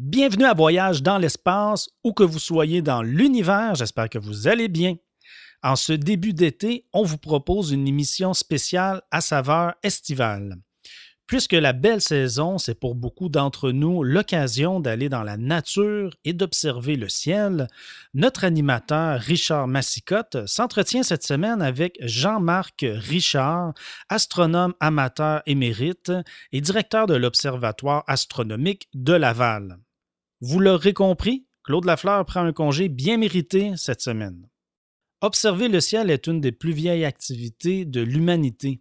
Bienvenue à Voyage dans l'espace, où que vous soyez dans l'univers, j'espère que vous allez bien. En ce début d'été, on vous propose une émission spéciale à saveur estivale. Puisque la belle saison, c'est pour beaucoup d'entre nous l'occasion d'aller dans la nature et d'observer le ciel, notre animateur Richard Massicotte s'entretient cette semaine avec Jean-Marc Richard, astronome amateur émérite et directeur de l'Observatoire astronomique de Laval. Vous l'aurez compris, Claude Lafleur prend un congé bien mérité cette semaine. Observer le ciel est une des plus vieilles activités de l'humanité.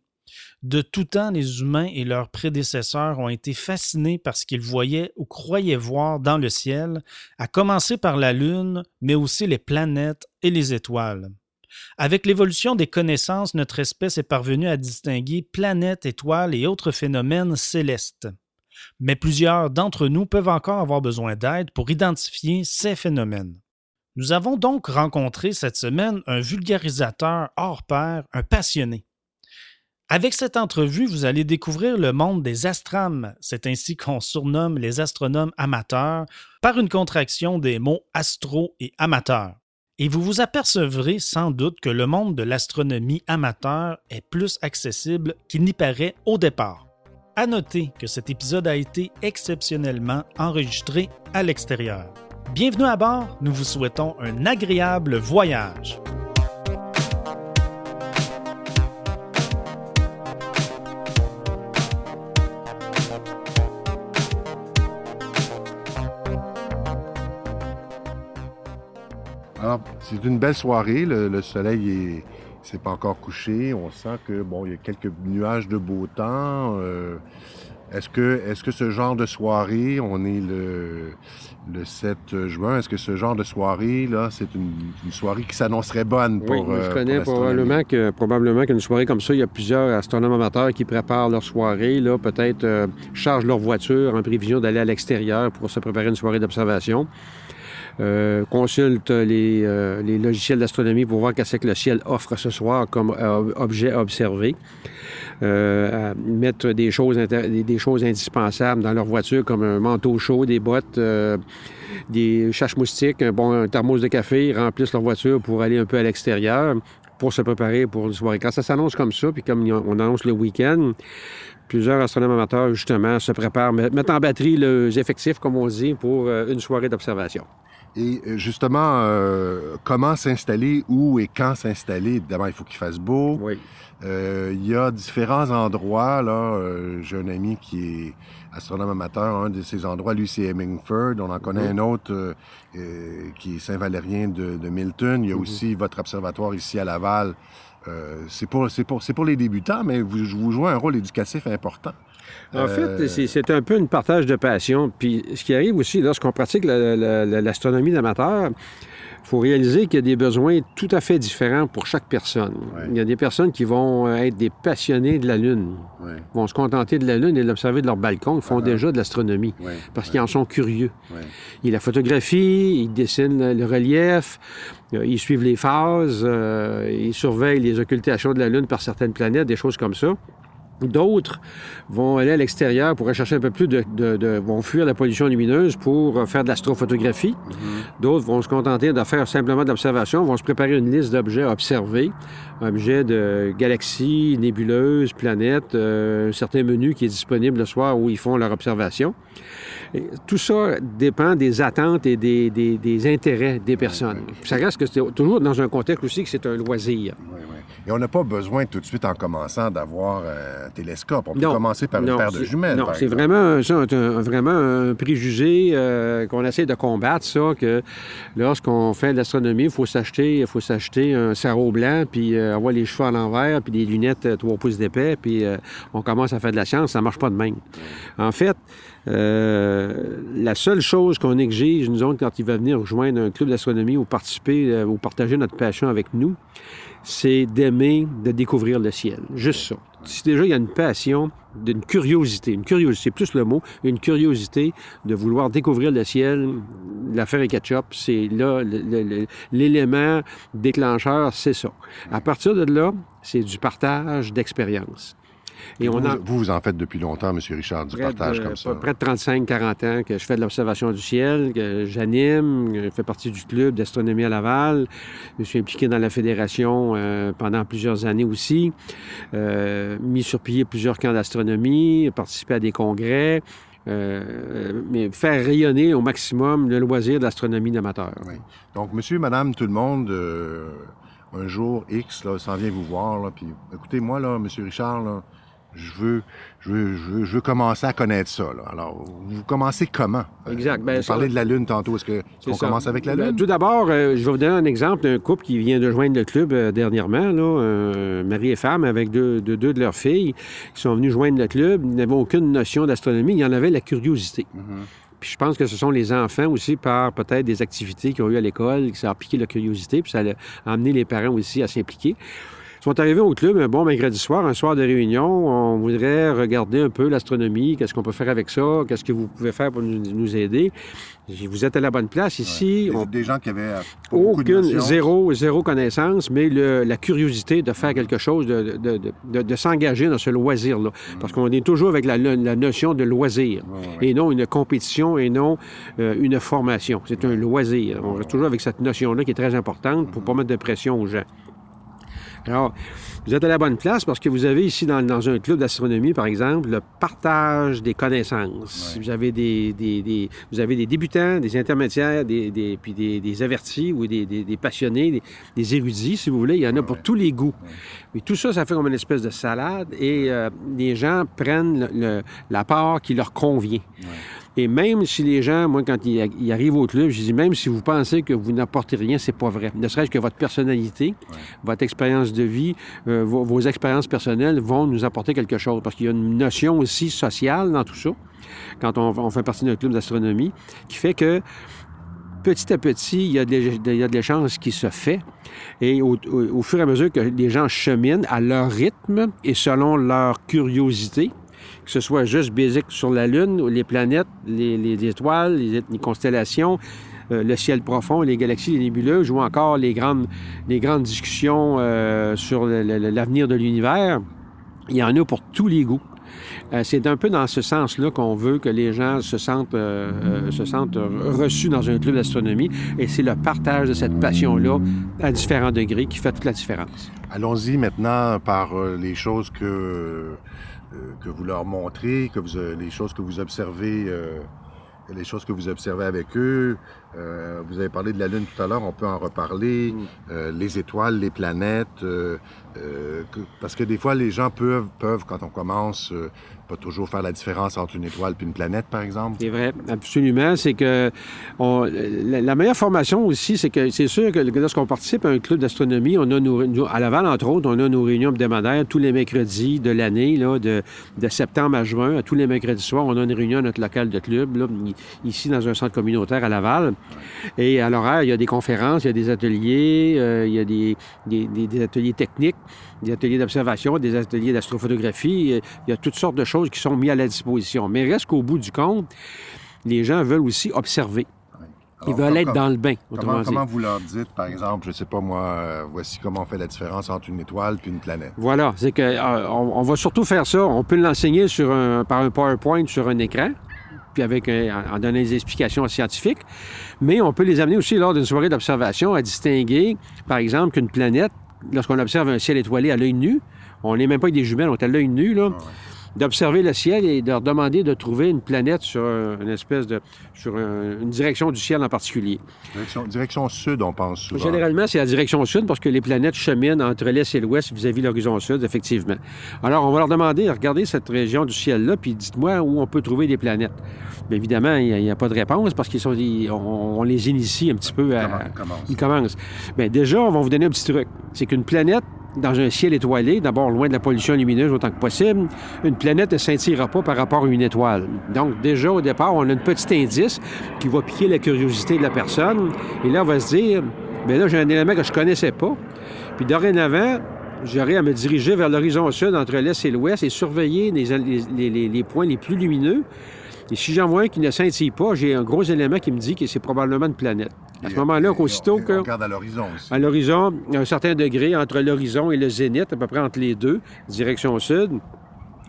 De tout temps, les humains et leurs prédécesseurs ont été fascinés par ce qu'ils voyaient ou croyaient voir dans le ciel, à commencer par la Lune, mais aussi les planètes et les étoiles. Avec l'évolution des connaissances, notre espèce est parvenue à distinguer planètes, étoiles et autres phénomènes célestes. Mais plusieurs d'entre nous peuvent encore avoir besoin d'aide pour identifier ces phénomènes. Nous avons donc rencontré cette semaine un vulgarisateur hors pair, un passionné. Avec cette entrevue, vous allez découvrir le monde des astrams, c'est ainsi qu'on surnomme les astronomes amateurs, par une contraction des mots astro et amateur. Et vous vous apercevrez sans doute que le monde de l'astronomie amateur est plus accessible qu'il n'y paraît au départ. À noter que cet épisode a été exceptionnellement enregistré à l'extérieur. Bienvenue à bord, nous vous souhaitons un agréable voyage. c'est une belle soirée. Le, soleil est, s'est pas encore couché. On sent que bon, il y a quelques nuages de beau temps. Euh, est-ce que, est-ce que ce genre de soirée, on est le, le 7 juin, est-ce que ce genre de soirée, là, c'est une, soirée qui s'annoncerait bonne pour. Oui, je euh, connais probablement, que, probablement qu'une soirée comme ça, il y a plusieurs astronomes amateurs qui préparent leur soirée, là, peut-être euh, chargent leur voiture en prévision d'aller à l'extérieur pour se préparer une soirée d'observation. Euh, consulte les, euh, les logiciels d'astronomie pour voir qu'est-ce que le ciel offre ce soir comme euh, objet à observer. mettre des choses, indispensables dans leur voiture comme un manteau chaud, des bottes, des chaches moustiques, un bon thermos de café, remplissent leur voiture pour aller un peu à l'extérieur pour se préparer pour une soirée. Quand ça s'annonce comme ça, puis comme on annonce le week-end, plusieurs astronomes amateurs, justement, se préparent, mettent en batterie les effectifs, comme on dit, pour une soirée d'observation. Et euh, justement, euh, comment s'installer, où et quand s'installer? Évidemment, il faut qu'il fasse beau. Oui. Euh, il y a différents endroits. Là, j'ai un ami qui est astronome amateur. Un de ces endroits, lui, c'est Hemingford. On en connaît un autre qui est Saint-Valérien de, Milton. Il y a mhm. aussi votre observatoire ici à Laval. c'est pour, pour, pour les débutants, mais vous, vous jouez un rôle éducatif important. En fait, euh, c'est un peu une partage de passion. Puis ce qui arrive aussi lorsqu'on pratique l'astronomie d'amateur, il faut réaliser qu'il y a des besoins tout à fait différents pour chaque personne. Il y a des personnes qui vont être des passionnés de la Lune, vont se contenter de la Lune et l'observer de leur balcon. Ils font uh-huh. déjà de l'astronomie parce qu'ils en sont curieux. Ils la photographient, ils dessinent le relief, euh, ils suivent les phases, euh, ils surveillent les occultations de la Lune par certaines planètes, des choses comme ça. D'autres vont aller à l'extérieur pour rechercher un peu plus de, vont fuir la pollution lumineuse pour euh, faire de l'astrophotographie. Mm-hmm. D'autres vont se contenter de faire simplement d'observation, vont se préparer une liste d'objets à observer, objets de galaxies, nébuleuses, planètes, euh, un certain menu qui est disponible le soir où ils font leur observation. Tout ça dépend des attentes et des, intérêts des personnes. Ça reste que c'est toujours dans un contexte aussi que c'est un loisir. Et on n'a pas besoin tout de suite, en commençant, d'avoir un télescope. On peut commencer par une paire de jumelles. Non, c'est vraiment, un, vraiment un préjugé euh, qu'on essaie de combattre, ça, que lorsqu'on fait de l'astronomie, il faut s'acheter faut s'acheter un sarrau blanc, puis euh, avoir les cheveux à l'envers, puis des lunettes 3 euh, pouces d'épais, puis on commence à faire de la science. Ça marche pas de même. En fait, la seule chose qu'on exige, nous autres, quand il va venir rejoindre un club d'astronomie ou participer ou partager notre passion avec nous, c'est d'aimer, de découvrir le ciel. Juste ça. Si déjà il y a une passion, d'une curiosité, une curiosité, plus le mot, une curiosité de vouloir découvrir le ciel, l'affaire et ketchup, c'est là l'élément déclencheur, c'est ça. À partir de là, c'est du partage d'expérience. Et vous, vous, en faites depuis longtemps, M. Richard, du partage comme ça? Près de 35-40 ans que je fais de l'observation du ciel, que j'anime, je fais partie du club d'astronomie à Laval. Je suis impliqué dans la fédération euh, pendant plusieurs années aussi. Euh, mis sur pied plusieurs camps d'astronomie, participé à des congrès. Euh, mais faire rayonner au maximum le loisir de l'astronomie d'amateur. Oui. Donc, monsieur, madame, tout le monde, un jour X, là, s'en vient vous voir, là, puis écoutez, moi, là, monsieur Richard, là, je veux, je veux, je veux, commencer à connaître ça. Alors, vous commencez comment? Euh, exact. Ben, vous parlez de la Lune tantôt. Est-ce qu'on commence avec la ben, Lune? tout d'abord, euh, je vais vous donner un exemple d'un couple qui vient de joindre le club euh, dernièrement, là, mari et femme, avec deux, deux, de leurs filles qui sont venus joindre le club. Ils n'avaient aucune notion d'astronomie. Il y en avait la curiosité. Mm-hmm. Puis je pense que ce sont les enfants aussi, par peut-être des activités qu'ils ont eues à l'école, qui ça a piqué la curiosité, puis ça a amené les parents aussi à s'impliquer sont arrivés au club un bon mercredi soir, un soir de réunion. On voudrait regarder un peu l'astronomie, qu'est-ce qu'on peut faire avec ça, qu'est-ce que vous pouvez faire pour nous, aider. Vous êtes à la bonne place ici. Des gens qui avaient aucune, zéro, zéro connaissance, mais la curiosité de faire quelque chose, de, s'engager dans ce loisir-là. Mm. Parce qu'on est toujours avec la, notion de loisir, et non une compétition, et non euh, une formation. C'est un loisir. On reste toujours avec cette notion-là qui est très importante pour ne pas mettre de pression aux gens. Alors, vous êtes à la bonne place parce que vous avez ici, dans, un club d'astronomie, par exemple, le partage des connaissances. Vous, avez des, vous avez des débutants, des intermédiaires, des, puis des, avertis ou des, passionnés, des, érudits, si vous voulez. Il y en a pour tous les goûts. Mais tout ça, ça fait comme une espèce de salade et euh, les gens prennent la part qui leur convient. Et même si les gens, moi, quand ils, arrivent au club, je dis même si vous pensez que vous n'apportez rien, c'est pas vrai. Ne serait-ce que votre personnalité, votre expérience de vie, euh, vos, expériences personnelles vont nous apporter quelque chose. Parce qu'il y a une notion aussi sociale dans tout ça, quand on, fait partie d'un club d'astronomie, qui fait que petit à petit, il y a de, l'échange qui se fait. Et au, fur et à mesure que les gens cheminent à leur rythme et selon leur curiosité, que ce soit juste basique sur la Lune, les planètes, les, étoiles, les, constellations, euh, le ciel profond, les galaxies, les nébuleuses, ou encore les grandes, les grandes discussions euh, sur l'avenir de l'univers. Il y en a pour tous les goûts. Euh, c'est un peu dans ce sens-là qu'on veut que les gens se sentent, se sentent reçus dans un club d'astronomie. Et c'est le partage de cette passion-là à différents degrés qui fait toute la différence. Allons-y maintenant par les choses que que vous leur montrez, que vous, euh, les choses que vous observez, euh, les choses que vous observez avec eux. vous avez parlé de la Lune tout à l'heure, on peut en reparler. Mm. les étoiles, les planètes, parce que des fois les gens peuvent, peuvent quand on commence, pas toujours faire la différence entre une étoile et une planète, par exemple? C'est vrai, absolument. C'est que la, meilleure formation aussi, c'est que c'est sûr que lorsqu'on participe à un club d'astronomie, on a à Laval, entre autres, on a nos réunions hebdomadaires tous les mercredis de l'année, de, septembre à juin. tous les mercredis soirs, on a une réunion à notre local de club, ici dans un centre communautaire à Laval. Et à l'horaire, il y a des conférences, il y a des ateliers, euh, il y a des ateliers techniques des ateliers d'observation, des ateliers d'astrophotographie. Il y a toutes sortes de choses qui sont mises à la disposition. Mais reste qu'au bout du compte, les gens veulent aussi observer. Ils veulent être dans le bain. Comment, comment, vous leur dites, par exemple, je ne sais pas moi, euh, voici comment on fait la différence entre une étoile et une planète? Voilà, c'est que euh, on, va surtout faire ça. On peut l'enseigner sur un, par un PowerPoint sur un écran, puis avec en donnant des explications scientifiques. Mais on peut les amener aussi lors d'une soirée d'observation à distinguer, par exemple, qu'une planète lorsqu'on observe un ciel étoilé à l'œil nu, on n'est même pas avec des jumelles, on est à l'œil nu. Ah d'observer le ciel et de leur demander de trouver une planète sur une espèce de. sur une direction du ciel en particulier. Direction, sud, on pense souvent. Généralement, c'est la direction sud parce que les planètes cheminent entre l'est et l'ouest vis-à-vis de l'horizon sud, effectivement. Alors, on va leur demander, regardez cette région du ciel-là, puis dites-moi où on peut trouver des planètes. Bien évidemment, il n'y a, pas de réponse parce qu'ils sont, on, les initie un petit peu à. Ils commencent. Ils commencent. Bien, déjà, on va vous donner un petit truc. C'est qu'une planète, dans un ciel étoilé, d'abord loin de la pollution lumineuse autant que possible, une planète ne scintillera pas par rapport à une étoile. Donc, déjà, au départ, on a un petit indice qui va piquer la curiosité de la personne. Et là, on va se dire, bien là, j'ai un élément que je ne connaissais pas. Puis dorénavant, j'aurai à me diriger vers l'horizon sud entre l'est et l'ouest et surveiller les points les plus lumineux et si j'en vois un qui ne scintille pas, j'ai un gros élément qui me dit que c'est probablement une planète. À ce moment-là, aussitôt que... On regarde à l'horizon aussi. À l'horizon, un certain degré entre l'horizon et le zénith, à peu près entre les deux, direction sud.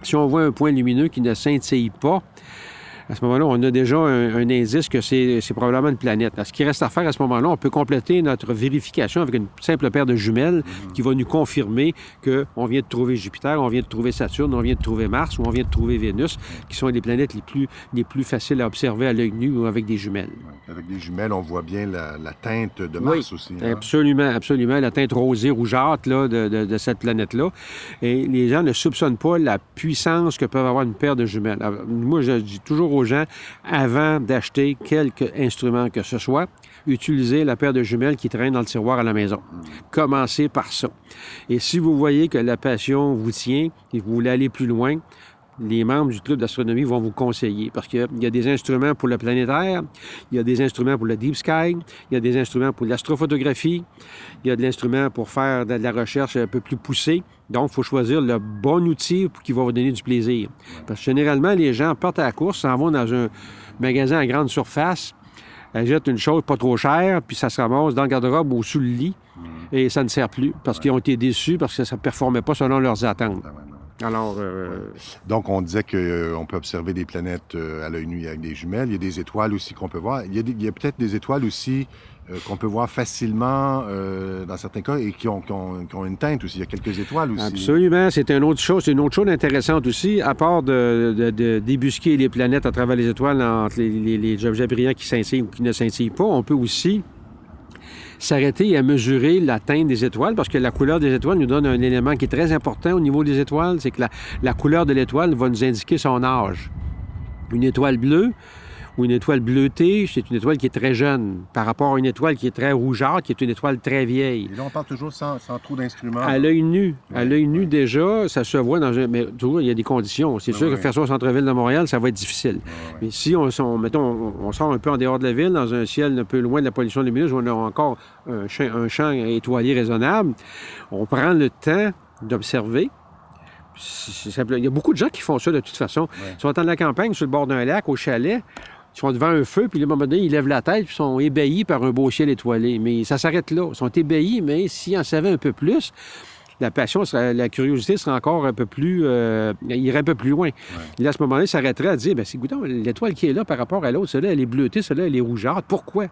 Si on voit un point lumineux qui ne scintille pas, à ce moment-là, on a déjà un, indice que c'est probablement une planète. ce qui reste à faire à ce moment-là, on peut compléter notre vérification avec une simple paire de jumelles qui va nous confirmer qu'on vient de trouver Jupiter, on vient de trouver Saturne, on vient de trouver Mars ou on vient de trouver Vénus, qui sont les planètes les plus, les plus faciles à observer à l'œil nu ou avec des jumelles. Avec des jumelles, on voit bien la, teinte de Mars aussi. Hein? Absolument, absolument. La teinte rosée, rougeâtre là, de, de, cette planète-là. Et les gens ne soupçonnent pas la puissance que peuvent avoir une paire de jumelles. moi, je dis toujours aux gens, avant d'acheter quelque instrument que ce soit, utilisez la paire de jumelles qui traîne dans le tiroir à la maison. Commencez par ça. Et si vous voyez que la passion vous tient et vous voulez aller plus loin, les membres du club d'astronomie vont vous conseiller parce qu'il y a des instruments pour le planétaire, il y a des instruments pour le deep sky, il y a des instruments pour l'astrophotographie, il y a de l'instrument pour faire de la recherche un peu plus poussée. Donc, il faut choisir le bon outil qui va vous donner du plaisir. Parce que généralement, les gens partent à la course, s'en vont dans un magasin à grande surface, achètent une chose pas trop chère, puis ça se ramasse dans le garde-robe ou sous le lit, mm. et ça ne sert plus parce qu'ils ont été déçus parce que ça ne performait pas selon leurs attentes. Alors, euh, donc on disait qu'on euh, peut observer des planètes euh, à l'œil nu avec des jumelles. Il y a des étoiles aussi qu'on peut voir. Il y a, peut-être des étoiles aussi qu'on peut voir facilement dans certains cas et qui ont, une teinte aussi. Il y a quelques étoiles aussi. Absolument. C'est une autre chose. C'est une autre chose intéressante aussi, à part de, débusquer les planètes à travers les étoiles entre les, les objets brillants qui scintillent ou qui ne scintillent pas. On peut aussi s'arrêter à mesurer la teinte des étoiles, parce que la couleur des étoiles nous donne un élément qui est très important au niveau des étoiles, c'est que la, la couleur de l'étoile va nous indiquer son âge. Une étoile bleue, ou une étoile bleutée, c'est une étoile qui est très jeune par rapport à une étoile qui est très rougeâtre, qui est une étoile très vieille. Et là, on parle toujours sans, sans trop d'instruments. À l'œil nu. À l'œil nu, déjà, ça se voit dans un... Mais toujours, il y a des conditions. C'est sûr que faire ça au centre-ville de Montréal, ça va être difficile. Mais si on, mettons, on, sort un peu en dehors de la ville, dans un ciel un peu loin de la pollution lumineuse, où on a encore un champ, un champ étoilé raisonnable, on prend le temps d'observer, il y a beaucoup de gens qui font ça de toute façon. Ils sont dans la campagne, sur le bord d'un lac, au chalet. Ils sont devant un feu, puis à un moment donné, ils lèvent la tête, puis sont ébahis par un beau ciel étoilé. Mais ça s'arrête là. Ils sont ébahis, mais s'ils en savaient un peu plus, la passion, la curiosité serait encore un peu plus. Euh, irait un peu plus loin. Et à ce moment-là, il s'arrêterait à dire ben, c'est l'étoile qui est là par rapport à l'autre, celle-là, elle est bleutée, celle-là, elle est rougeâtre. Pourquoi?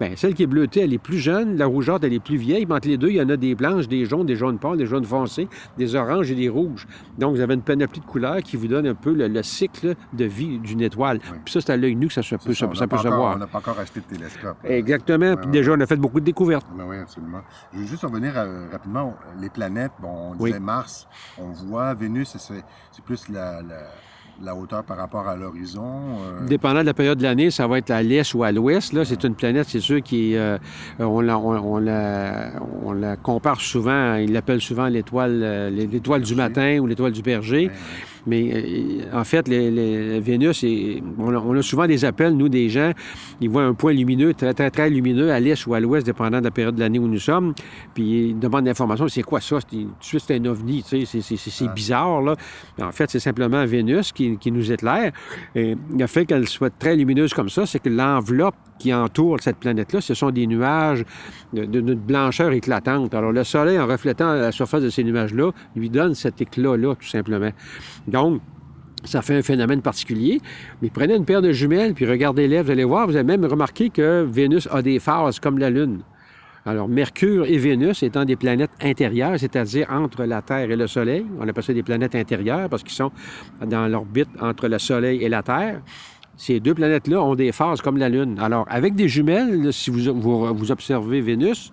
Bien, celle qui est bleutée, elle est plus jeune, la rougeâtre, elle est plus vieille. Mais entre les deux, il y en a des blanches, des jaunes, des jaunes pâles, des jaunes foncés, des oranges et des rouges. Donc, vous avez une panoplie de couleurs qui vous donne un peu le, cycle de vie d'une étoile. Puis ça, c'est à l'œil nu que ça, peut, ça, ça peut se voir. On n'a pas encore acheté de télescope. Exactement. Puis déjà, on a fait beaucoup de découvertes. Ben oui, absolument. Je veux juste revenir euh, rapidement. Les planètes, bon, on disait Mars, on voit Vénus, c'est plus la la hauteur par rapport à l'horizon? Euh? Dépendant de la période de l'année, ça va être à l'est ou à l'ouest. Là, c'est une planète, c'est sûr, qui euh, on, la, on, la, compare souvent, il l'appelle souvent l'étoile, euh, l'étoile du matin ou l'étoile du berger. Mais euh, en fait, les, Vénus, on, a, souvent des appels, nous, des gens, ils voient un point lumineux, très, très, très lumineux, à l'est ou à l'ouest, dépendant de la période de l'année où nous sommes. Puis ils demandent l'information, c'est quoi ça? Tout de suite, c'est un ovni, tu sais, c'est bizarre, là. en fait, c'est simplement Vénus qui, qui nous éclaire. Et le fait qu'elle soit très lumineuse comme ça, c'est que l'enveloppe qui entoure cette planète-là, ce sont des nuages d'une blancheur éclatante. Alors, le Soleil, en reflétant la surface de ces nuages-là, lui donne cet éclat-là, tout simplement. Donc, ça fait un phénomène particulier. Mais prenez une paire de jumelles, puis regardez-les, vous allez voir, vous allez même remarquer que Vénus a des phases comme la Lune. Alors, Mercure et Vénus étant des planètes intérieures, c'est-à-dire entre la Terre et le Soleil, on appelle ça des planètes intérieures parce qu'ils sont dans l'orbite entre le Soleil et la Terre. Ces deux planètes-là ont des phases comme la Lune. Alors, avec des jumelles, si vous, observez Vénus,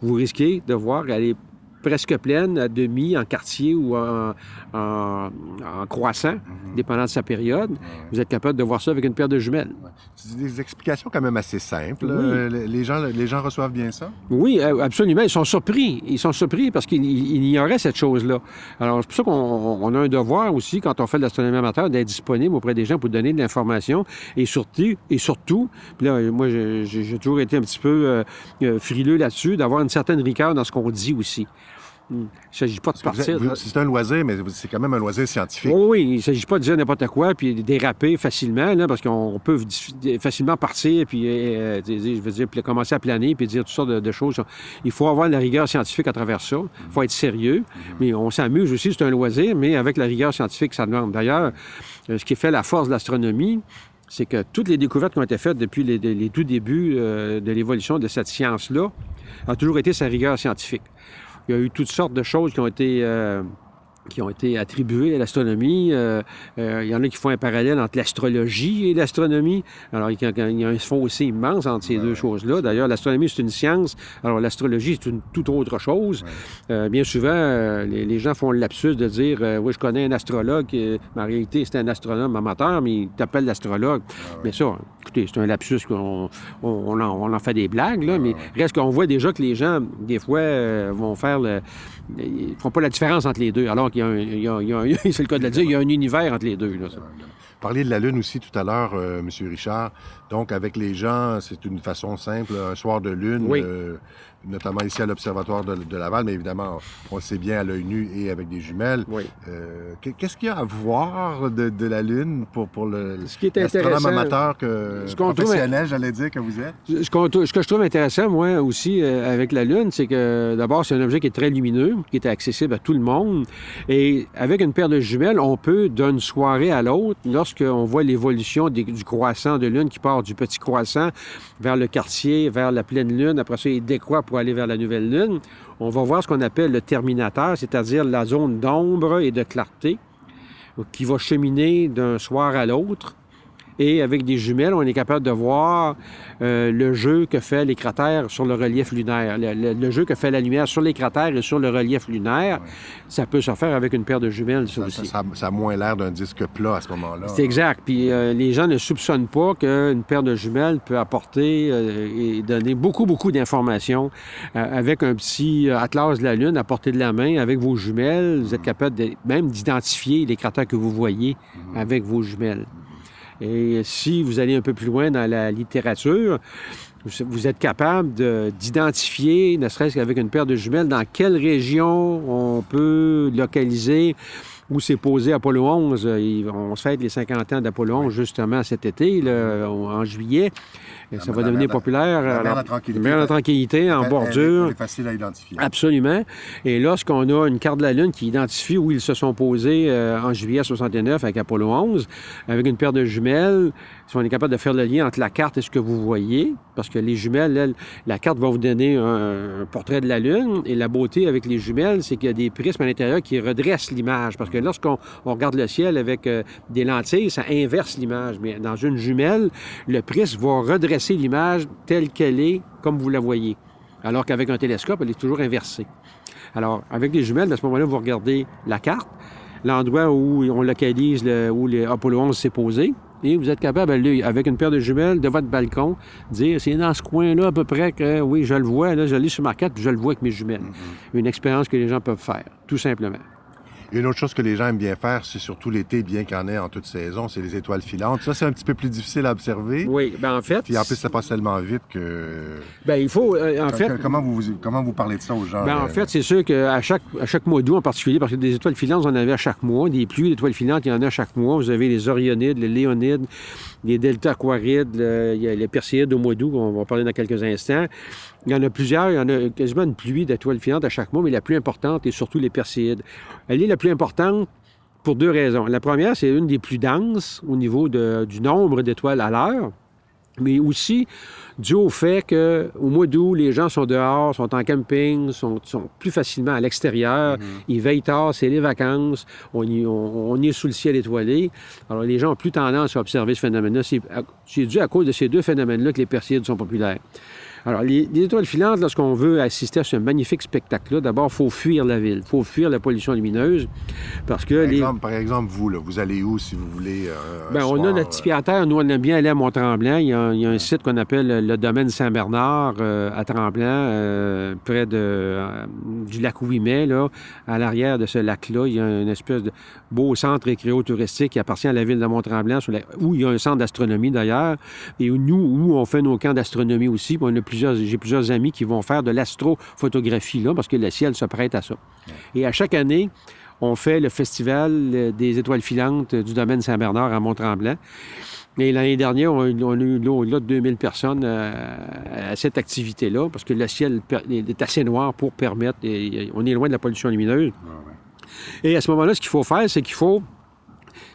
vous risquez de voir qu'elle presque pleine, à demi, en quartier ou en, croissant, mhm. dépendant de sa période. Vous êtes capable de voir ça avec une paire de jumelles. C'est des explications quand même assez simples. Euh, les, gens, les gens reçoivent bien ça? Oui, euh, absolument. Ils sont surpris. Ils sont surpris parce qu'ils ignoraient cette chose-là. Alors, c'est pour ça qu'on a un devoir aussi, quand on fait de l'astronomie amateur, d'être disponible auprès des gens pour donner de l'information. Et surtout, et surtout puis là, moi, j'ai toujours été un petit peu euh, frileux là-dessus, d'avoir une certaine rigueur dans ce qu'on dit aussi. Il ne s'agit pas de partir. C'est un loisir, mais c'est quand même un loisir scientifique. Oui, oui. Il ne s'agit pas de dire n'importe quoi puis de déraper facilement, là, parce qu'on peut facilement partir puis, euh, je veux dire, commencer à planer puis dire toutes sortes de, choses. Il faut avoir de la rigueur scientifique à travers ça. Il faut être sérieux. Mm-hmm. Mais on s'amuse aussi, c'est un loisir, mais avec la rigueur scientifique, ça demande. D'ailleurs, euh, ce qui fait la force de l'astronomie, c'est que toutes les découvertes qui ont été faites depuis les, tout débuts euh, de l'évolution de cette science-là ont toujours été sa rigueur scientifique. Il y a eu toutes sortes de choses qui ont été euh, qui ont été attribués à l'astronomie. Euh, euh, il y en a qui font un parallèle entre l'astrologie et l'astronomie. Alors, il y, a, un fossé immense entre ces deux choses-là. D'ailleurs, l'astronomie, c'est une science. Alors, l'astrologie, c'est une toute autre chose. Euh, bien souvent, les, gens font le lapsus de dire Oui, je connais un astrologue, mais en réalité, c'est un astronome amateur, mais il t'appelle l'astrologue. Mais ça, écoutez, c'est un lapsus qu'on on, en, fait des blagues, là, mais reste qu'on voit déjà que les gens, des fois, vont faire le ils font pas la différence entre les deux, alors qu'il y a, c'est le cas de le dire, il y a un univers entre les deux. Là, Parler de la Lune aussi tout à l'heure, euh, M. Richard. Donc, avec les gens, c'est une façon simple. Un soir de Lune, euh, notamment ici à l'Observatoire de, Laval, mais évidemment, on le sait bien à l'œil nu et avec des jumelles. Euh, qu'est-ce qu'il y a à voir de, la Lune pour, pour le l'astronome amateur que, professionnel, j'allais dire, que vous êtes? Ce, que je trouve intéressant, moi, aussi, euh, avec la Lune, c'est que d'abord, c'est un objet qui est très lumineux, qui est accessible à tout le monde. Et avec une paire de jumelles, on peut, d'une soirée à l'autre, lorsqu'on voit l'évolution du croissant de Lune qui part du petit croissant vers le quartier, vers la pleine Lune, après ça, il décroît pour aller vers la nouvelle Lune, on va voir ce qu'on appelle le terminateur, c'est-à-dire la zone d'ombre et de clarté qui va cheminer d'un soir à l'autre et avec des jumelles, on est capable de voir euh, le jeu que fait les cratères sur le relief lunaire. Le, jeu que fait la lumière sur les cratères et sur le relief lunaire, ça peut se faire avec une paire de jumelles, ça, aussi. Ça, a moins l'air d'un disque plat à ce moment-là. C'est exact. Puis euh, les gens ne soupçonnent pas qu'une paire de jumelles peut apporter euh, et donner beaucoup, beaucoup d'informations. avec un petit atlas de la Lune à portée de la main, avec vos jumelles, vous êtes capable de, même d'identifier les cratères que vous voyez mhm. avec vos jumelles. Et si vous allez un peu plus loin dans la littérature, vous êtes capable d'identifier, ne serait-ce qu'avec une paire de jumelles, dans quelle région on peut localiser où s'est posé Apollo 11. On se fête les 50 ans d'Apollo 11 justement cet été, en juillet. Ça va devenir populaire. La de la tranquillité. La tranquillité en bordure. C'est facile à identifier. Absolument. Et lorsqu'on a une carte de la Lune qui identifie où ils se sont posés euh, en juillet 69 avec Apollo 11, avec une paire de jumelles, si on est capable de faire le lien entre la carte et ce que vous voyez, parce que les jumelles, la carte va vous donner un, portrait de la Lune, et la beauté avec les jumelles, c'est qu'il y a des prismes à l'intérieur qui redressent l'image, parce que lorsqu'on regarde le ciel avec euh, des lentilles, ça inverse l'image, mais dans une jumelle, le prisme va redresser l'image telle qu'elle est, comme vous la voyez, alors qu'avec un télescope, elle est toujours inversée. Alors, avec les jumelles, à ce moment-là, vous regardez la carte, l'endroit où on localise où l'Apollo 11 s'est posé, et vous êtes capable, avec une paire de jumelles de votre balcon, dire c'est dans ce coin-là à peu près que oui, je le vois, là, je lis sur ma carte, puis je le vois avec mes jumelles. Mm-hmm. Une expérience que les gens peuvent faire, tout simplement une autre chose que les gens aiment bien faire, c'est surtout l'été, bien qu'il y en ait en toute saison, c'est les étoiles filantes. Ça, c'est un petit peu plus difficile à observer. Oui, bien en fait. Puis en plus, ça passe tellement vite que. Bien, il faut. Euh, en fait. Comment vous, comment vous parlez de ça aux gens? Bien, en euh? fait, c'est sûr qu'à chaque, à chaque mois d'août en particulier, parce que des étoiles filantes, vous en avez à chaque mois. Des pluies d'étoiles filantes, il y en a à chaque mois. Vous avez les Orionides, les Léonides, les Delta Aquarides, il y a les Perséides au mois d'août, on va parler dans quelques instants. Il y en a plusieurs, il y en a quasiment une pluie d'étoiles filantes à chaque mois, mais la plus importante est surtout les Perséides. Elle est la plus importante pour deux raisons. La première, c'est une des plus denses au niveau du nombre d'étoiles à l'heure, mais aussi dû au fait qu'au mois d'août, les gens sont dehors, sont en camping, sont, plus facilement à l'extérieur, mm-hmm. ils veillent tard, c'est les vacances, on, on, est sous le ciel étoilé. Alors les gens ont plus tendance à observer ce phénomène-là. C'est dû à cause de ces deux phénomènes-là que les Perséides sont populaires. Alors, les, étoiles filantes, lorsqu'on veut assister à ce magnifique spectacle-là, d'abord, il faut fuir la ville. Il faut fuir la pollution lumineuse. Parce que. Par, exemple, par exemple, vous, là, vous allez où si vous voulez. Euh, Bien, on a notre petit pied à terre. Nous, on aime bien aller à Mont-Tremblant. Il, y a, un site qu'on appelle le domaine Saint-Bernard euh, à Tremblant, euh, près de, du lac Ouimet, là. À l'arrière de ce lac-là, il y a une espèce de beau centre récréo-touristique qui appartient à la ville de Mont-Tremblant, où il y a un centre d'astronomie d'ailleurs. Et nous, où on fait nos camps d'astronomie aussi. On a plusieurs, j'ai plusieurs amis qui vont faire de l'astrophotographie là, parce que le ciel se prête à ça. Et à chaque année, on fait le festival des étoiles filantes du domaine Saint-Bernard à Mont-Tremblant. Et l'année dernière, on, a eu au-delà de 2000 personnes euh, à, cette activité-là, parce que le ciel est assez noir pour permettre, on est loin de la pollution lumineuse. Et à ce moment-là, ce qu'il faut faire, c'est qu'il faut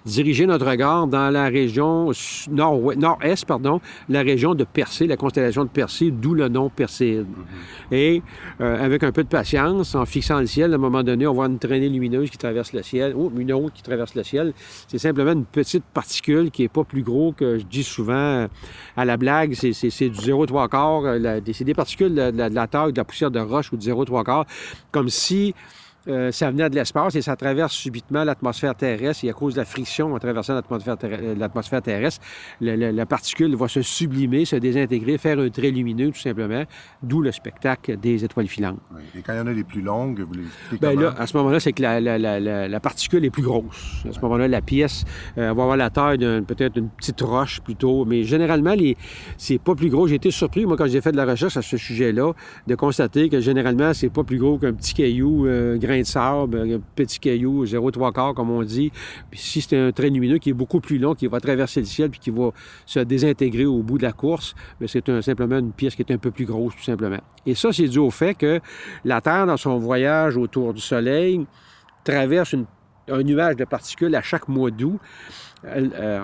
diriger notre regard dans la région nord-est, pardon, la région de Persée, la constellation de Persée, d'où le nom Perséide. Mm-hmm. Et euh, avec un peu de patience, en fixant le ciel, à un moment donné, on voit une traînée lumineuse qui traverse le ciel, ou une autre qui traverse le ciel. C'est simplement une petite particule qui n'est pas plus gros que je dis souvent à la blague, c'est du 0,3 quart. Euh, c'est des particules de, de, la taille de la poussière de roche ou du 0,3 quart, comme si euh, ça venait de l'espace et ça traverse subitement l'atmosphère terrestre. Et à cause de la friction en traversant l'atmosphère euh, terrestre, la, particule va se sublimer, se désintégrer, faire un trait lumineux, tout simplement, d'où le spectacle des étoiles filantes. Et quand il y en a les plus longues, vous les Bien là, à ce moment-là, c'est que la, particule est plus grosse. À ce moment-là, la pièce euh, va avoir la taille d'un peut-être une petite roche plutôt, mais généralement, les... c'est pas plus gros. J'ai été surpris, moi, quand j'ai fait de la recherche à ce sujet-là, de constater que généralement, c'est pas plus gros qu'un petit caillou un petit caillou, 0,3 quart, comme on dit. Puis si c'est un trait lumineux qui est beaucoup plus long, qui va traverser le ciel, puis qui va se désintégrer au bout de la course, ben, c'est simplement une pièce qui est un peu plus grosse, tout simplement. Et ça, c'est dû au fait que la Terre, dans son voyage autour du Soleil, traverse un nuage de particules à chaque mois d'août. Euh,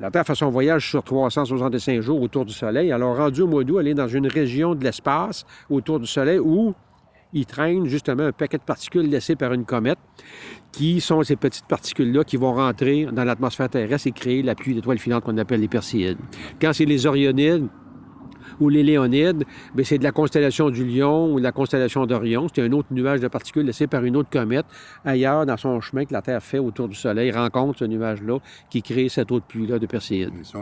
la Terre fait son voyage sur 365 jours autour du Soleil. Alors, rendu au mois d'août, elle est dans une région de l'espace autour du Soleil où il traîne justement un paquet de particules laissées par une comète, qui sont ces petites particules-là qui vont rentrer dans l'atmosphère terrestre et créer la pluie d'étoiles filantes qu'on appelle les Perséides. Quand c'est les Orionides, ou les Léonides, ben, c'est de la constellation du Lion ou de la constellation d'Orion. C'est un autre nuage de particules laissé par une autre comète ailleurs dans son chemin que la Terre fait autour du Soleil, rencontre ce nuage-là qui crée cette autre pluie-là de Perséides. Et ça,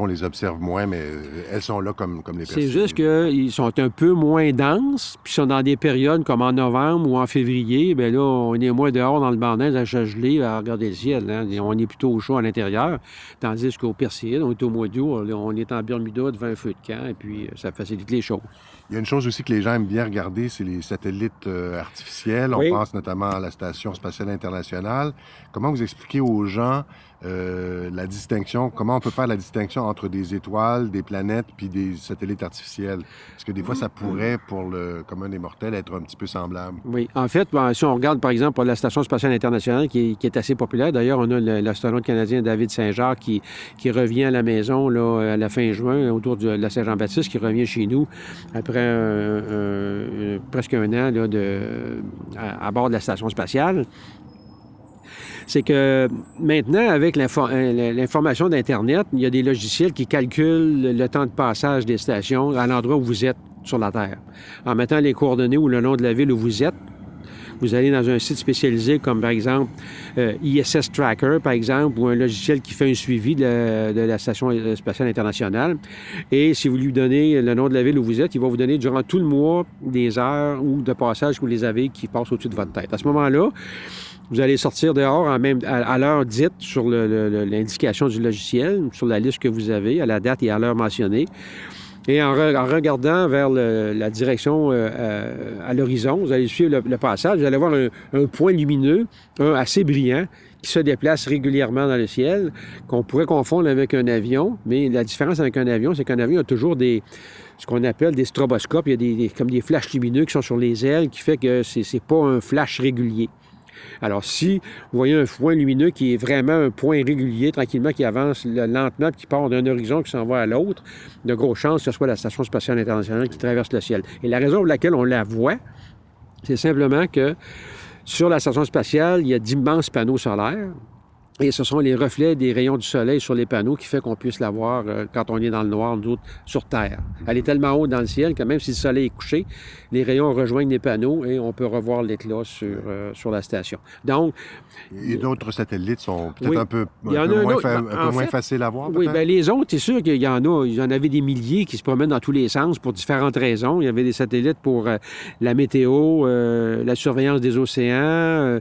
on les, observe moins, mais elles sont là comme, comme les Perséides. C'est juste qu'ils sont un peu moins denses, puis sont dans des périodes comme en novembre ou en février. Bien là, on est moins dehors dans le bandin à gelé à regarder le ciel. Hein. On est plutôt au chaud à l'intérieur, tandis qu'au Perséides, on est au mois d'août, on est en Bermuda devant un feu de camp et puis euh, ça facilite les choses. Il y a une chose aussi que les gens aiment bien regarder, c'est les satellites euh, artificiels. On pense notamment à la Station spatiale internationale. Comment vous expliquez aux gens euh, la distinction, comment on peut faire la distinction entre des étoiles, des planètes, puis des satellites artificiels? Parce que des fois, ça pourrait, pour le commun des mortels, être un petit peu semblable. Oui. En fait, si on regarde, par exemple, la Station spatiale internationale, qui est, assez populaire, d'ailleurs, on a l'astronaute canadien David Saint-Jacques qui, qui revient à la maison là, à la fin juin, autour de la Saint-Jean-Baptiste, qui revient chez nous après presque un an là, de, à, à bord de la Station spatiale c'est que maintenant, avec euh, l'information d'Internet, il y a des logiciels qui calculent le temps de passage des stations à l'endroit où vous êtes sur la Terre. En mettant les coordonnées ou le nom de la ville où vous êtes, vous allez dans un site spécialisé comme par exemple euh, ISS Tracker, par exemple, ou un logiciel qui fait un suivi de la, Station spatiale internationale. Et si vous lui donnez le nom de la ville où vous êtes, il va vous donner durant tout le mois des heures ou de passage que vous les avez qui passent au-dessus de votre tête. À ce moment-là, vous allez sortir dehors à, l'heure dite sur l'indication du logiciel, sur la liste que vous avez, à la date et à l'heure mentionnée. Et en, regardant vers la direction euh, euh, à l'horizon, vous allez suivre le, passage, vous allez voir un, point lumineux, un assez brillant, qui se déplace régulièrement dans le ciel, qu'on pourrait confondre avec un avion. Mais la différence avec un avion, c'est qu'un avion a toujours des, ce qu'on appelle des stroboscopes. Il y a des, comme des flashs lumineux qui sont sur les ailes, qui fait que c'est, pas un flash régulier. Alors, si vous voyez un point lumineux qui est vraiment un point régulier, tranquillement, qui avance lentement, qui part d'un horizon qui s'en va à l'autre, de grosses chances que ce soit la Station spatiale internationale qui traverse le ciel. Et la raison pour laquelle on la voit, c'est simplement que sur la station spatiale, il y a d'immenses panneaux solaires et ce sont les reflets des rayons du soleil sur les panneaux qui fait qu'on puisse la voir euh, quand on est dans le noir, nous sur Terre. Elle est tellement haute dans le ciel que même si le soleil est couché, les rayons rejoignent les panneaux et on peut revoir l'éclat sur, euh, sur la station. Donc... Et d'autres satellites sont peut-être un peu, un peu moins, un moins faciles à voir, Oui, bien, les autres, c'est sûr qu'il y en a. Il y en avait des milliers qui se promènent dans tous les sens pour différentes raisons. Il y avait des satellites pour euh, la météo, la surveillance des océans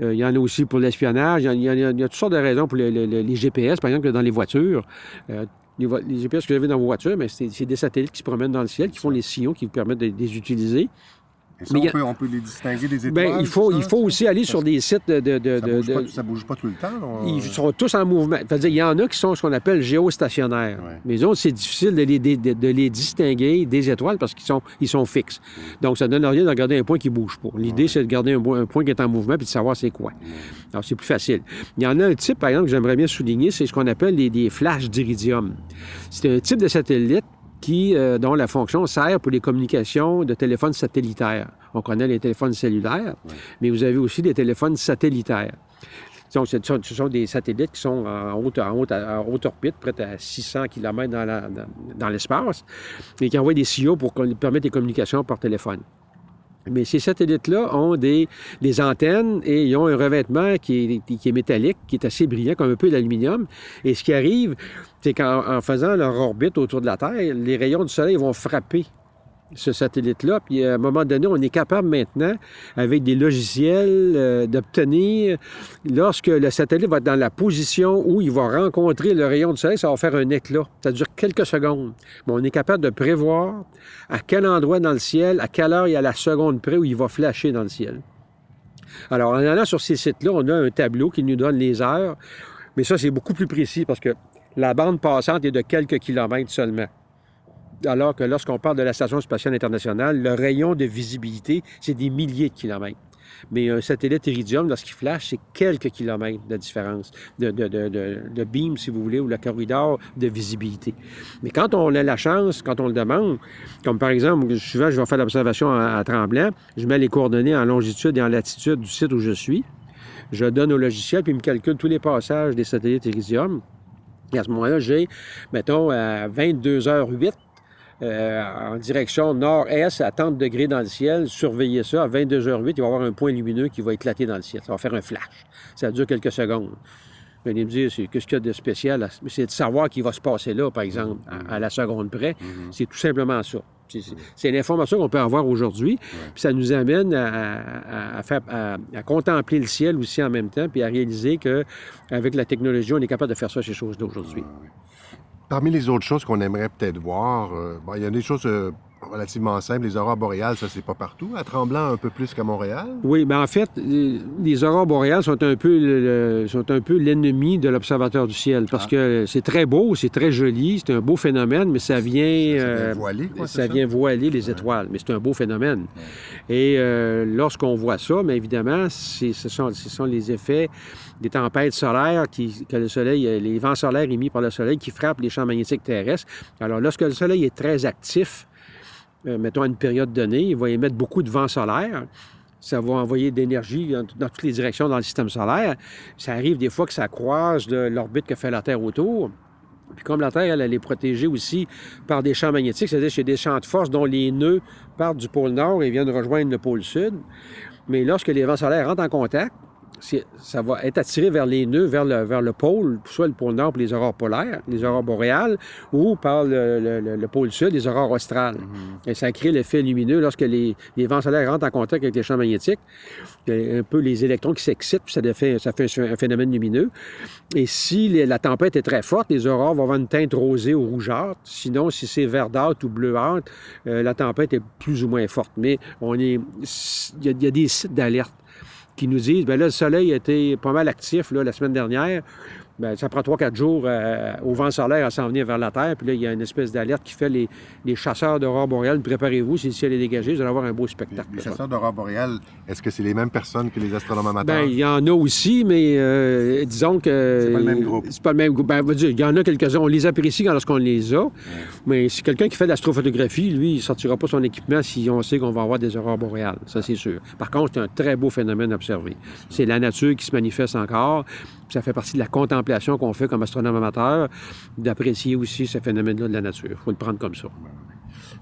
euh, il y en a aussi pour l'espionnage. Il, y a toutes sortes de raisons pour les, GPS, par exemple, dans les voitures. Euh, Les, GPS que vous avez dans vos voitures, c'est des satellites qui se promènent dans le ciel, qui font les sillons qui vous permettent de les utiliser on, peut, les distinguer des ben, étoiles? il faut, il faut aussi aller sur des sites de... de, ça, bouge bouge pas tout le temps? Ils sont tous en mouvement. il y en a qui sont ce qu'on appelle géostationnaires. Mais les autres, c'est difficile de les, de, les, distinguer des étoiles parce qu'ils sont, ils sont fixes. Donc, ça ne donne rien de regarder un point qui ne bouge pas. L'idée, c'est de garder un, point qui est en mouvement puis de savoir c'est quoi. Alors, c'est plus facile. Il y en a un type, par exemple, que j'aimerais bien souligner, c'est ce qu'on appelle les, flashs d'iridium. C'est un type de satellite qui, euh, dont la fonction sert pour les communications de téléphones satellitaires. On connaît les téléphones cellulaires, mais vous avez aussi des téléphones satellitaires. Donc, ce sont des satellites qui sont en haute, en haute, en haute orbite, près à 600 km dans l'espace, et qui envoient des signaux pour permettre les communications par téléphone. Mais ces satellites-là ont des, antennes et ils ont un revêtement qui est, métallique, qui est assez brillant, comme un peu l'aluminium. Et ce qui arrive, c'est qu'en faisant leur orbite autour de la Terre, les rayons du Soleil vont frapper ce satellite-là. Puis à un moment donné, on est capable maintenant, avec des logiciels, euh, d'obtenir, lorsque le satellite va être dans la position où il va rencontrer le rayon du soleil, ça va faire un éclat. Ça dure quelques secondes. On est capable de prévoir à quel endroit dans le ciel, à quelle heure il y a la seconde près où il va flasher dans le ciel. Alors, en allant sur ces sites-là, on a un tableau qui nous donne les heures. Mais ça, c'est beaucoup plus précis parce que la bande passante est de quelques kilomètres seulement alors que lorsqu'on parle de la Station spatiale internationale, le rayon de visibilité, c'est des milliers de kilomètres. Mais un satellite Iridium, lorsqu'il flash, c'est quelques kilomètres de différence, de, de, beam, si vous voulez, ou le corridor de visibilité. Mais quand on a la chance, quand on le demande, comme par exemple, souvent, je vais faire l'observation à, Tremblant, je mets les coordonnées en longitude et en latitude du site où je suis, je donne au logiciel, puis il me calcule tous les passages des satellites Iridium. Et à ce moment-là, j'ai, mettons, à 22h08, euh, en direction nord-est à 30 degrés dans le ciel. Surveillez ça. À 22h08, il va y avoir un point lumineux qui va éclater dans le ciel. Ça va faire un flash. Ça dure quelques secondes. Vous allez me dire, qu'est-ce qu'il y a de spécial? C'est de savoir qu'il va se passer là, par exemple, à, la seconde près. Mm-hmm. C'est tout simplement ça. C'est l'information qu'on peut avoir aujourd'hui. Puis ça nous amène à, faire, à, contempler le ciel aussi en même temps, puis à réaliser qu'avec la technologie, on est capable de faire ça, ces choses d'aujourd'hui. Parmi les autres choses qu'on aimerait peut-être voir, euh, il y a des choses euh, relativement simples. Les aurores boréales, ça, c'est pas partout. À Tremblant, un peu plus qu'à Montréal. Oui, mais en fait, les aurores boréales sont un peu, sont un peu l'ennemi de l'observateur du ciel parce ah. que c'est très beau, c'est très joli, c'est un beau phénomène, mais ça vient, ça, vient euh, voiler, ça, vient voiler les étoiles. Mais c'est un beau phénomène. Et lorsqu'on voit ça, mais évidemment, ce sont, ce sont les effets des tempêtes solaires qui, que le soleil, euh, les vents solaires émis par le soleil qui frappent les champs magnétiques terrestres. Alors, lorsque le soleil est très actif, euh, mettons à une période donnée, il va émettre beaucoup de vents solaires. Ça va envoyer d'énergie dans, toutes les directions dans le système solaire. Ça arrive des fois que ça croise de l'orbite que fait la Terre autour. Puis comme la Terre, elle, elle est protégée aussi par des champs magnétiques, c'est-à-dire a des champs de force dont les nœuds partent du pôle nord et viennent rejoindre le pôle sud. Mais lorsque les vents solaires rentrent en contact, ça va être attiré vers les nœuds, vers le, vers le pôle, soit le pôle nord pour les aurores polaires, les aurores boréales, ou par le, pôle sud, les aurores australes. Mm-hmm. Et ça crée l'effet lumineux lorsque les, vents solaires rentrent en contact avec les champs magnétiques. Il y a un peu les électrons qui s'excitent, puis ça fait, ça fait un phénomène lumineux. Et si la tempête est très forte, les aurores vont avoir une teinte rosée ou rougeâtre. Sinon, si c'est verdâtre ou bleuâtre, euh, la tempête est plus ou moins forte. Mais on est, il y a des sites d'alerte qui nous disent, bien là, le soleil était pas mal actif là, la semaine dernière. Bien, ça prend 3-4 jours euh, au vent solaire à s'en venir vers la Terre. Puis là, il y a une espèce d'alerte qui fait les, les chasseurs d'aurore boréale. Préparez-vous, si le ciel est dégagé, vous allez avoir un beau spectacle. Les, chasseurs d'aurore boréale, est-ce que c'est les mêmes personnes que les astronomes amateurs? Bien, il y en a aussi, mais euh, disons que... C'est pas le même groupe. C'est pas le même groupe. Bien, il y en a quelques-uns. On les apprécie lorsqu'on les a. Mais si quelqu'un qui fait de l'astrophotographie, lui, il sortira pas son équipement si on sait qu'on va avoir des aurores boréales. Ça, c'est sûr. Par contre, c'est un très beau phénomène à observer. C'est la nature qui se manifeste encore ça fait partie de la contemplation qu'on fait comme astronome amateur, d'apprécier aussi ce phénomène-là de la nature. Il faut le prendre comme ça.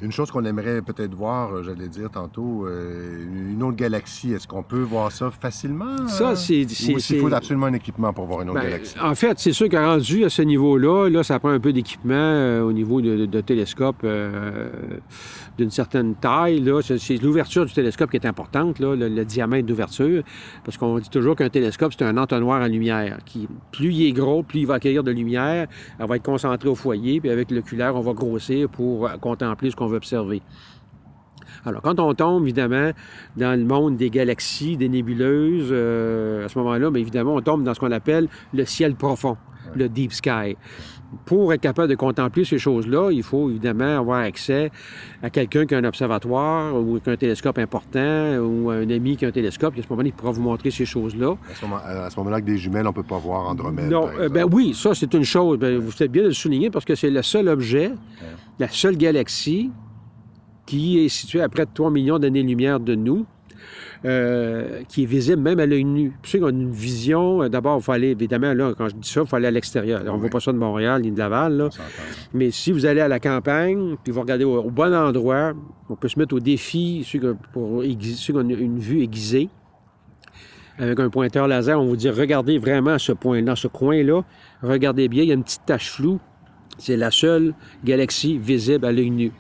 Une chose qu'on aimerait peut-être voir, euh, j'allais dire tantôt, euh, une autre galaxie, est-ce qu'on peut voir ça facilement? Ça, c'est... Ou il faut absolument un équipement pour voir une autre ben, galaxie? En fait, c'est sûr qu'à rendu à ce niveau-là, là, ça prend un peu d'équipement au niveau de, de télescope d'une certaine taille. Là. C'est, l'ouverture du télescope qui est importante, là, le, diamètre d'ouverture, parce qu'on dit toujours qu'un télescope, c'est un entonnoir à lumière. Qui, plus il est gros, plus il va accueillir de lumière, elle va être concentrée au foyer, puis avec l'oculaire, on va grossir pour contempler ce qu'on veut observer. Alors, quand on tombe, évidemment, dans le monde des galaxies, des nébuleuses, euh, à ce moment-là, bien évidemment, on tombe dans ce qu'on appelle le ciel profond, le deep sky pour être capable de contempler ces choses-là, il faut évidemment avoir accès à quelqu'un qui a un observatoire ou qui a un télescope important ou un ami qui a un télescope. à ce moment-là, il pourra vous montrer ces choses-là. À ce moment-là, avec des jumelles, on ne peut pas voir Andromède. Non, euh, ben oui, ça, c'est une chose. Ben, vous faites bien de le souligner parce que c'est le seul objet, la seule galaxie qui est située à près de 3 millions d'années-lumière de nous euh, qui est visible même à l'œil nu. Puis, qu'on a une vision, euh, d'abord, il faut aller, évidemment, là, quand je dis ça, il faut aller à l'extérieur. On ne voit pas ça de Montréal ni de Laval, là. Mais si vous allez à la campagne, puis vous regardez au, bon endroit, on peut se mettre au défi, ceux, pour, ceux qui ont une vue aiguisée, avec un pointeur laser, on vous dit regardez vraiment ce point-là, ce coin-là, regardez bien, il y a une petite tache floue. C'est la seule galaxie visible à l'œil nu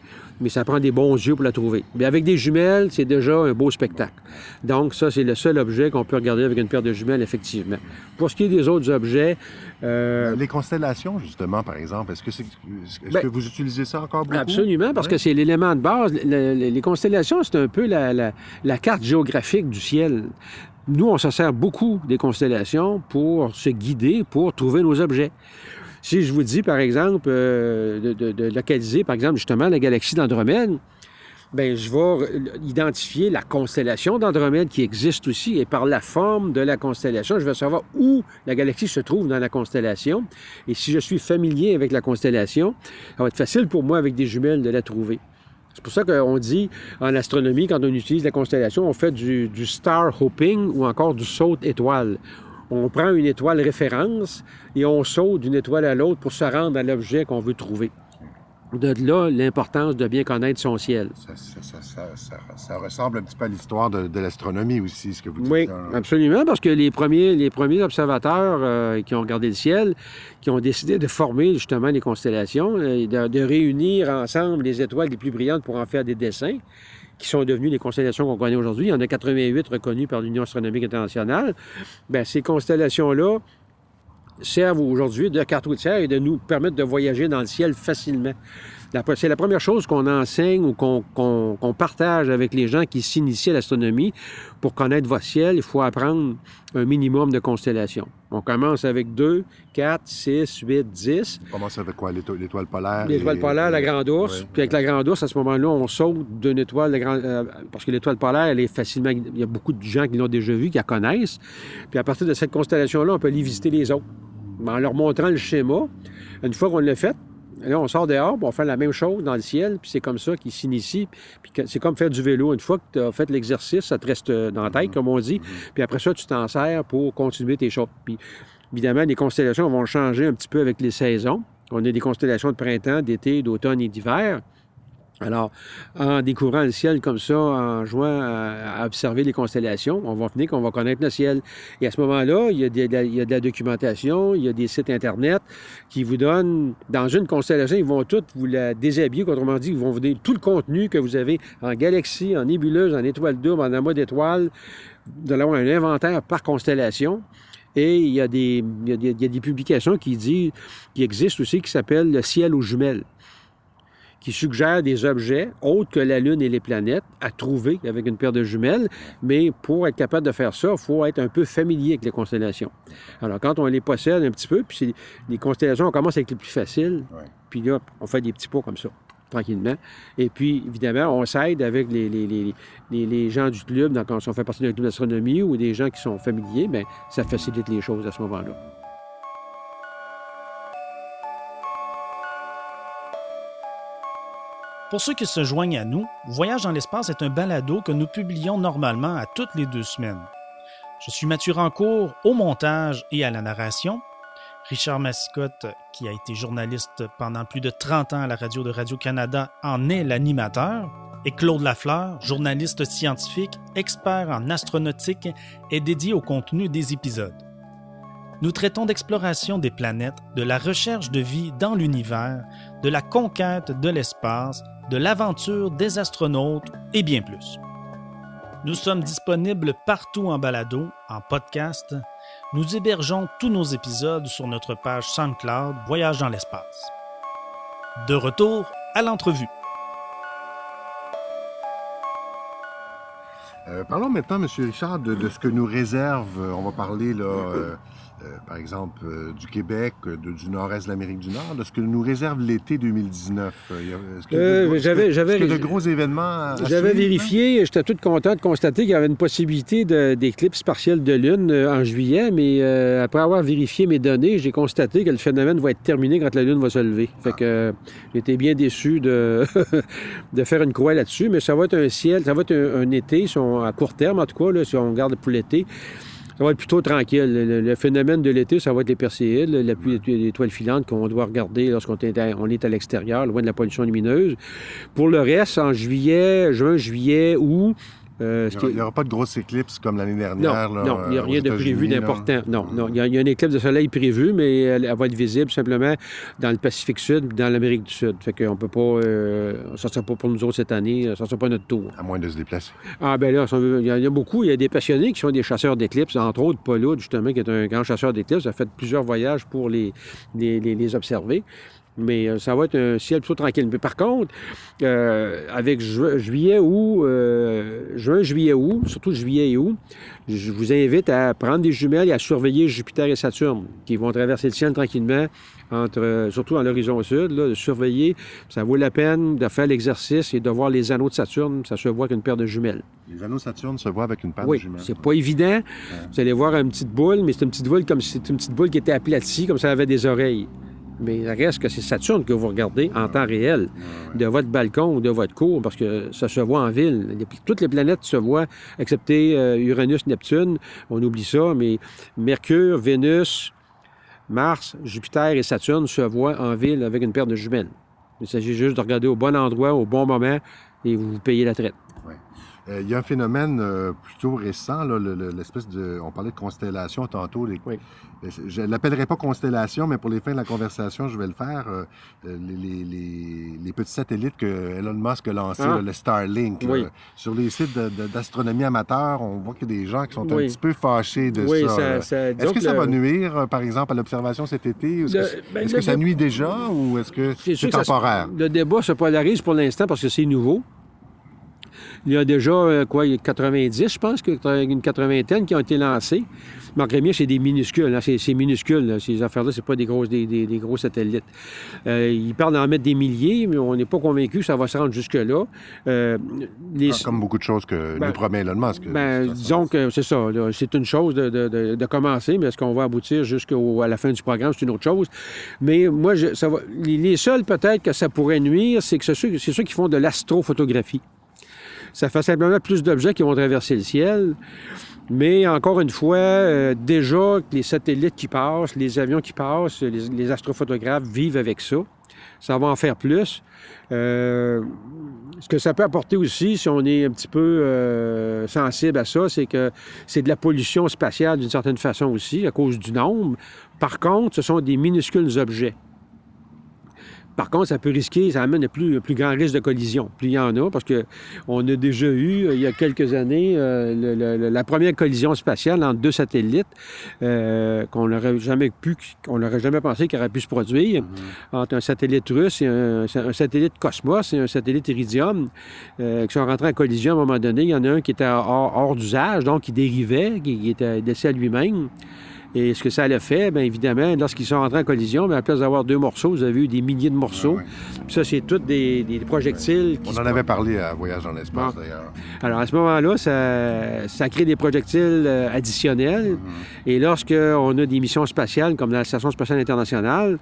mais ça prend des bons yeux pour la trouver. Mais avec des jumelles, c'est déjà un beau spectacle. Donc, ça, c'est le seul objet qu'on peut regarder avec une paire de jumelles, effectivement. Pour ce qui est des autres objets... Euh, les constellations, justement, par exemple, est-ce que, ben, que vous utilisez ça encore beaucoup? Absolument, parce que c'est l'élément de base. les constellations, c'est un peu la, la carte géographique du ciel. Nous, on se sert beaucoup des constellations pour se guider, pour trouver nos objets. Si je vous dis, par exemple, euh, de, localiser, par exemple, justement, la galaxie d'Andromède, bien, je vais identifier la constellation d'Andromède qui existe aussi, et par la forme de la constellation, je vais savoir où la galaxie se trouve dans la constellation. Et si je suis familier avec la constellation, ça va être facile pour moi, avec des jumelles, de la trouver. C'est pour ça qu'on dit en astronomie, quand on utilise la constellation, on fait du, du star hopping ou encore du saut étoile on prend une étoile référence et on saute d'une étoile à l'autre pour se rendre à l'objet qu'on veut trouver. De là, l'importance de bien connaître son ciel. Ça, ressemble un petit peu à l'histoire de, l'astronomie aussi, ce que vous dites. Oui, absolument, parce que les premiers, les premiers observateurs euh, qui ont regardé le ciel, qui ont décidé de former justement les constellations, et euh, de, de réunir ensemble les étoiles les plus brillantes pour en faire des dessins, qui sont devenues les constellations qu'on connaît aujourd'hui. Il y en a 88 reconnues par l'Union astronomique internationale. Bien, ces constellations-là servent aujourd'hui de carte routière et de nous permettre de voyager dans le ciel facilement. C'est la première chose qu'on enseigne ou qu'on partage avec les gens qui s'initient à l'astronomie. Pour connaître votre ciel, il faut apprendre un minimum de constellations. On commence avec 2, 4, 6, 8, 10. On commence avec quoi? L'étoile polaire? L'étoile polaire, la grande ours. Puis avec la grande ours, à ce moment-là, on saute d'une étoile, euh, parce que l'étoile polaire, elle est facilement... Il y a beaucoup de gens qui l'ont déjà vue, qui la connaissent. Puis à partir de cette constellation-là, on peut aller visiter les autres. En leur montrant le schéma, une fois qu'on l'a fait, Là, on sort dehors, on fait la même chose dans le ciel, puis c'est comme ça qu'il s'initie. Puis c'est comme faire du vélo. Une fois que tu as fait l'exercice, ça te reste euh, dans la tête, comme on dit. Puis après ça, tu t'en sers pour continuer tes choses. Puis évidemment, les constellations vont changer un petit peu avec les saisons. On a des constellations de printemps, d'été, d'automne et d'hiver. Alors, en découvrant le ciel comme ça, en jouant à, observer les constellations, on va finir qu'on va connaître le ciel. Et à ce moment-là, il y, a de, la documentation, il y a des sites Internet qui vous donnent, dans une constellation, ils vont toutes vous la déshabiller, autrement dit, ils vont vous donner tout le contenu que vous avez en galaxie, en nébuleuse, en étoile double, en amas d'étoiles. Vous allez avoir un inventaire par constellation. Et il y a des, il y a des publications qui disent, qui existent aussi, qui s'appellent le ciel aux jumelles qui suggère des objets autres que la Lune et les planètes à trouver avec une paire de jumelles. Mais pour être capable de faire ça, il faut être un peu familier avec les constellations. Alors, quand on les possède un petit peu, puis les constellations, on commence avec les plus faciles, puis là, on fait des petits pots comme ça tranquillement. Et puis, évidemment, on s'aide avec les, les, les, gens du club, quand on fait partie d'un club d'astronomie ou des gens qui sont familiers, bien, ça facilite les choses à ce moment-là. Pour ceux qui se joignent à nous, Voyage dans l'espace est un balado que nous publions normalement à toutes les deux semaines. Je suis Mathieu Rancourt au montage et à la narration. Richard Mascotte, qui a été journaliste pendant plus de 30 ans à la radio de Radio-Canada, en est l'animateur. Et Claude Lafleur, journaliste scientifique, expert en astronautique, est dédié au contenu des épisodes. Nous traitons d'exploration des planètes, de la recherche de vie dans l'univers, de la conquête de l'espace, de l'aventure des astronautes et bien plus. Nous sommes disponibles partout en balado, en podcast. Nous hébergeons tous nos épisodes sur notre page SoundCloud Voyage dans l'espace. De retour à l'entrevue. Euh, parlons maintenant, M. Richard, de, ce que nous réserve, on va parler là, euh, euh, par exemple, euh, du Québec, euh, du nord-est de l'Amérique du Nord, de ce que nous réserve l'été 2019? Est-ce que, j'avais, j'avais, de gros événements J'avais vérifié, j'étais tout content de constater qu'il y avait une possibilité d'éclipse partielle de Lune en juillet, mais après avoir vérifié mes données, j'ai constaté que le phénomène va être terminé quand la Lune va se lever. Fait ah. que j'étais bien déçu de, de faire une croix là-dessus, mais ça va être un ciel, ça va être un, été, à court terme en tout cas, là, si on regarde pour l'été ça va être plutôt tranquille. Le, phénomène de l'été, ça va être les perséides, la pluie des étoiles filantes qu'on doit regarder lorsqu'on on est à l'extérieur, loin de la pollution lumineuse. Pour le reste, en juillet, juin, juillet, août, euh, il n'y aura, pas de grosse éclipse comme l'année dernière. Non, non il n'y a rien de prévu d'important. Non, non, il y, a, une éclipse de soleil prévue, mais elle, va être visible simplement dans le Pacifique Sud dans l'Amérique du Sud. Fait qu'on peut pas... Euh, ça ne sera pas pour nous autres cette année, ça ne sera pas notre tour. À moins de se déplacer. Ah ben là, il y, a beaucoup. Il y a des passionnés qui sont des chasseurs d'éclipses, entre autres Paul justement, qui est un grand chasseur d'éclipses, a fait plusieurs voyages pour les, les, les observer. Mais euh, ça va être un ciel plutôt tranquille. Mais par contre, euh, avec juillet, août, euh, juin, juillet, août, surtout juillet et août, je vous invite à prendre des jumelles et à surveiller Jupiter et Saturne, qui vont traverser le ciel tranquillement, entre, surtout à l'horizon sud, de surveiller. Ça vaut la peine de faire l'exercice et de voir les anneaux de Saturne. Ça se voit avec une paire de jumelles. Les anneaux de Saturne se voient avec une paire de jumelles. C'est pas évident. Vous allez voir une petite boule, mais c'est une petite boule comme c'est une petite boule qui était aplatie, comme ça avait des oreilles. Mais il reste que c'est Saturne que vous regardez en temps réel, de votre balcon ou de votre cour, parce que ça se voit en ville. Toutes les planètes se voient, excepté euh, Uranus, Neptune. On oublie ça, mais Mercure, Vénus, Mars, Jupiter et Saturne se voient en ville avec une paire de jumelles. Il s'agit juste de regarder au bon endroit, au bon moment, et vous vous payez la traite. Euh, il y a un phénomène euh, plutôt récent, l'espèce de. On parlait de constellation tantôt. oui. Euh, je ne l'appellerai pas constellation, mais pour les fins de la conversation, je vais le faire. les, petits satellites que Elon Musk a lancés, ah. le Starlink. sur les sites d'astronomie amateur, on voit qu'il y a des gens qui sont un petit peu fâchés de ça. est-ce que ça va nuire, par exemple, à l'observation cet été? Est-ce que, ben, ça nuit déjà ou est-ce que c'est temporaire? le débat se polarise pour l'instant parce que c'est nouveau. Il y a déjà, euh, quoi, 90, je pense, une quatre-vingtaine qui ont été lancés. Marc Rémier, c'est des minuscules. Hein, c'est minuscule. Ces affaires-là, c'est pas des, grosses, des, gros satellites. Euh, ils parlent d'en mettre des milliers, mais on n'est pas convaincu que ça va se rendre jusque-là. Euh, ah, comme beaucoup de choses que ben, nous promet Elon Musk. Ben, disons que c'est ça. C'est une chose de, commencer, mais est-ce qu'on va aboutir jusqu'à la fin du programme? C'est une autre chose. Mais moi, ça va, les, seuls peut-être que ça pourrait nuire, c'est que c'est ceux, ceux qui font de l'astrophotographie. Ça fait simplement plus d'objets qui vont traverser le ciel. Mais encore une fois, euh, déjà, les satellites qui passent, les avions qui passent, les, astrophotographes vivent avec ça. Ça va en faire plus. Euh, ce que ça peut apporter aussi, si on est un petit peu euh, sensible à ça, c'est que c'est de la pollution spatiale d'une certaine façon aussi, à cause du nombre. Par contre, ce sont des minuscules objets. Par contre, ça peut risquer, ça amène un plus, plus grand risque de collision. Plus il y en a, parce qu'on a déjà eu, euh, il y a quelques années, euh, la première collision spatiale entre deux satellites euh, qu'on n'aurait jamais pu, qu'on n'aurait jamais pensé qu'il aurait pu se produire, mm-hmm. entre un satellite russe et un, satellite Cosmos et un satellite Iridium, qui sont rentrés en collision à un moment donné. Il y en a un qui était hors, d'usage, donc qui dérivait, qui, qui était à lui-même. Et ce que ça a fait, bien évidemment, lorsqu'ils sont rentrés en collision, bien, à place d'avoir deux morceaux, vous avez eu des milliers de morceaux. Puis ça, c'est tous des, projectiles. On en avait parlé à Voyage dans l'espace, d'ailleurs. Alors, à ce moment-là, ça, crée des projectiles euh, additionnels. Mm-hmm. Et lorsqu'on a des missions spatiales, comme la Station spatiale internationale,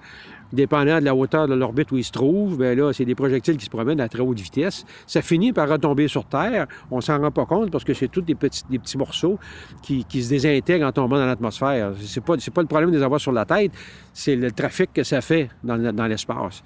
dépendant de la hauteur de l'orbite où il se trouve, bien là, c'est des projectiles qui se promènent à très haute vitesse. Ça finit par retomber sur Terre. On s'en rend pas compte parce que c'est tous des petits, morceaux qui, se désintègrent en tombant dans l'atmosphère. C'est pas, pas le problème de les avoir sur la tête, c'est le trafic que ça fait dans l'espace.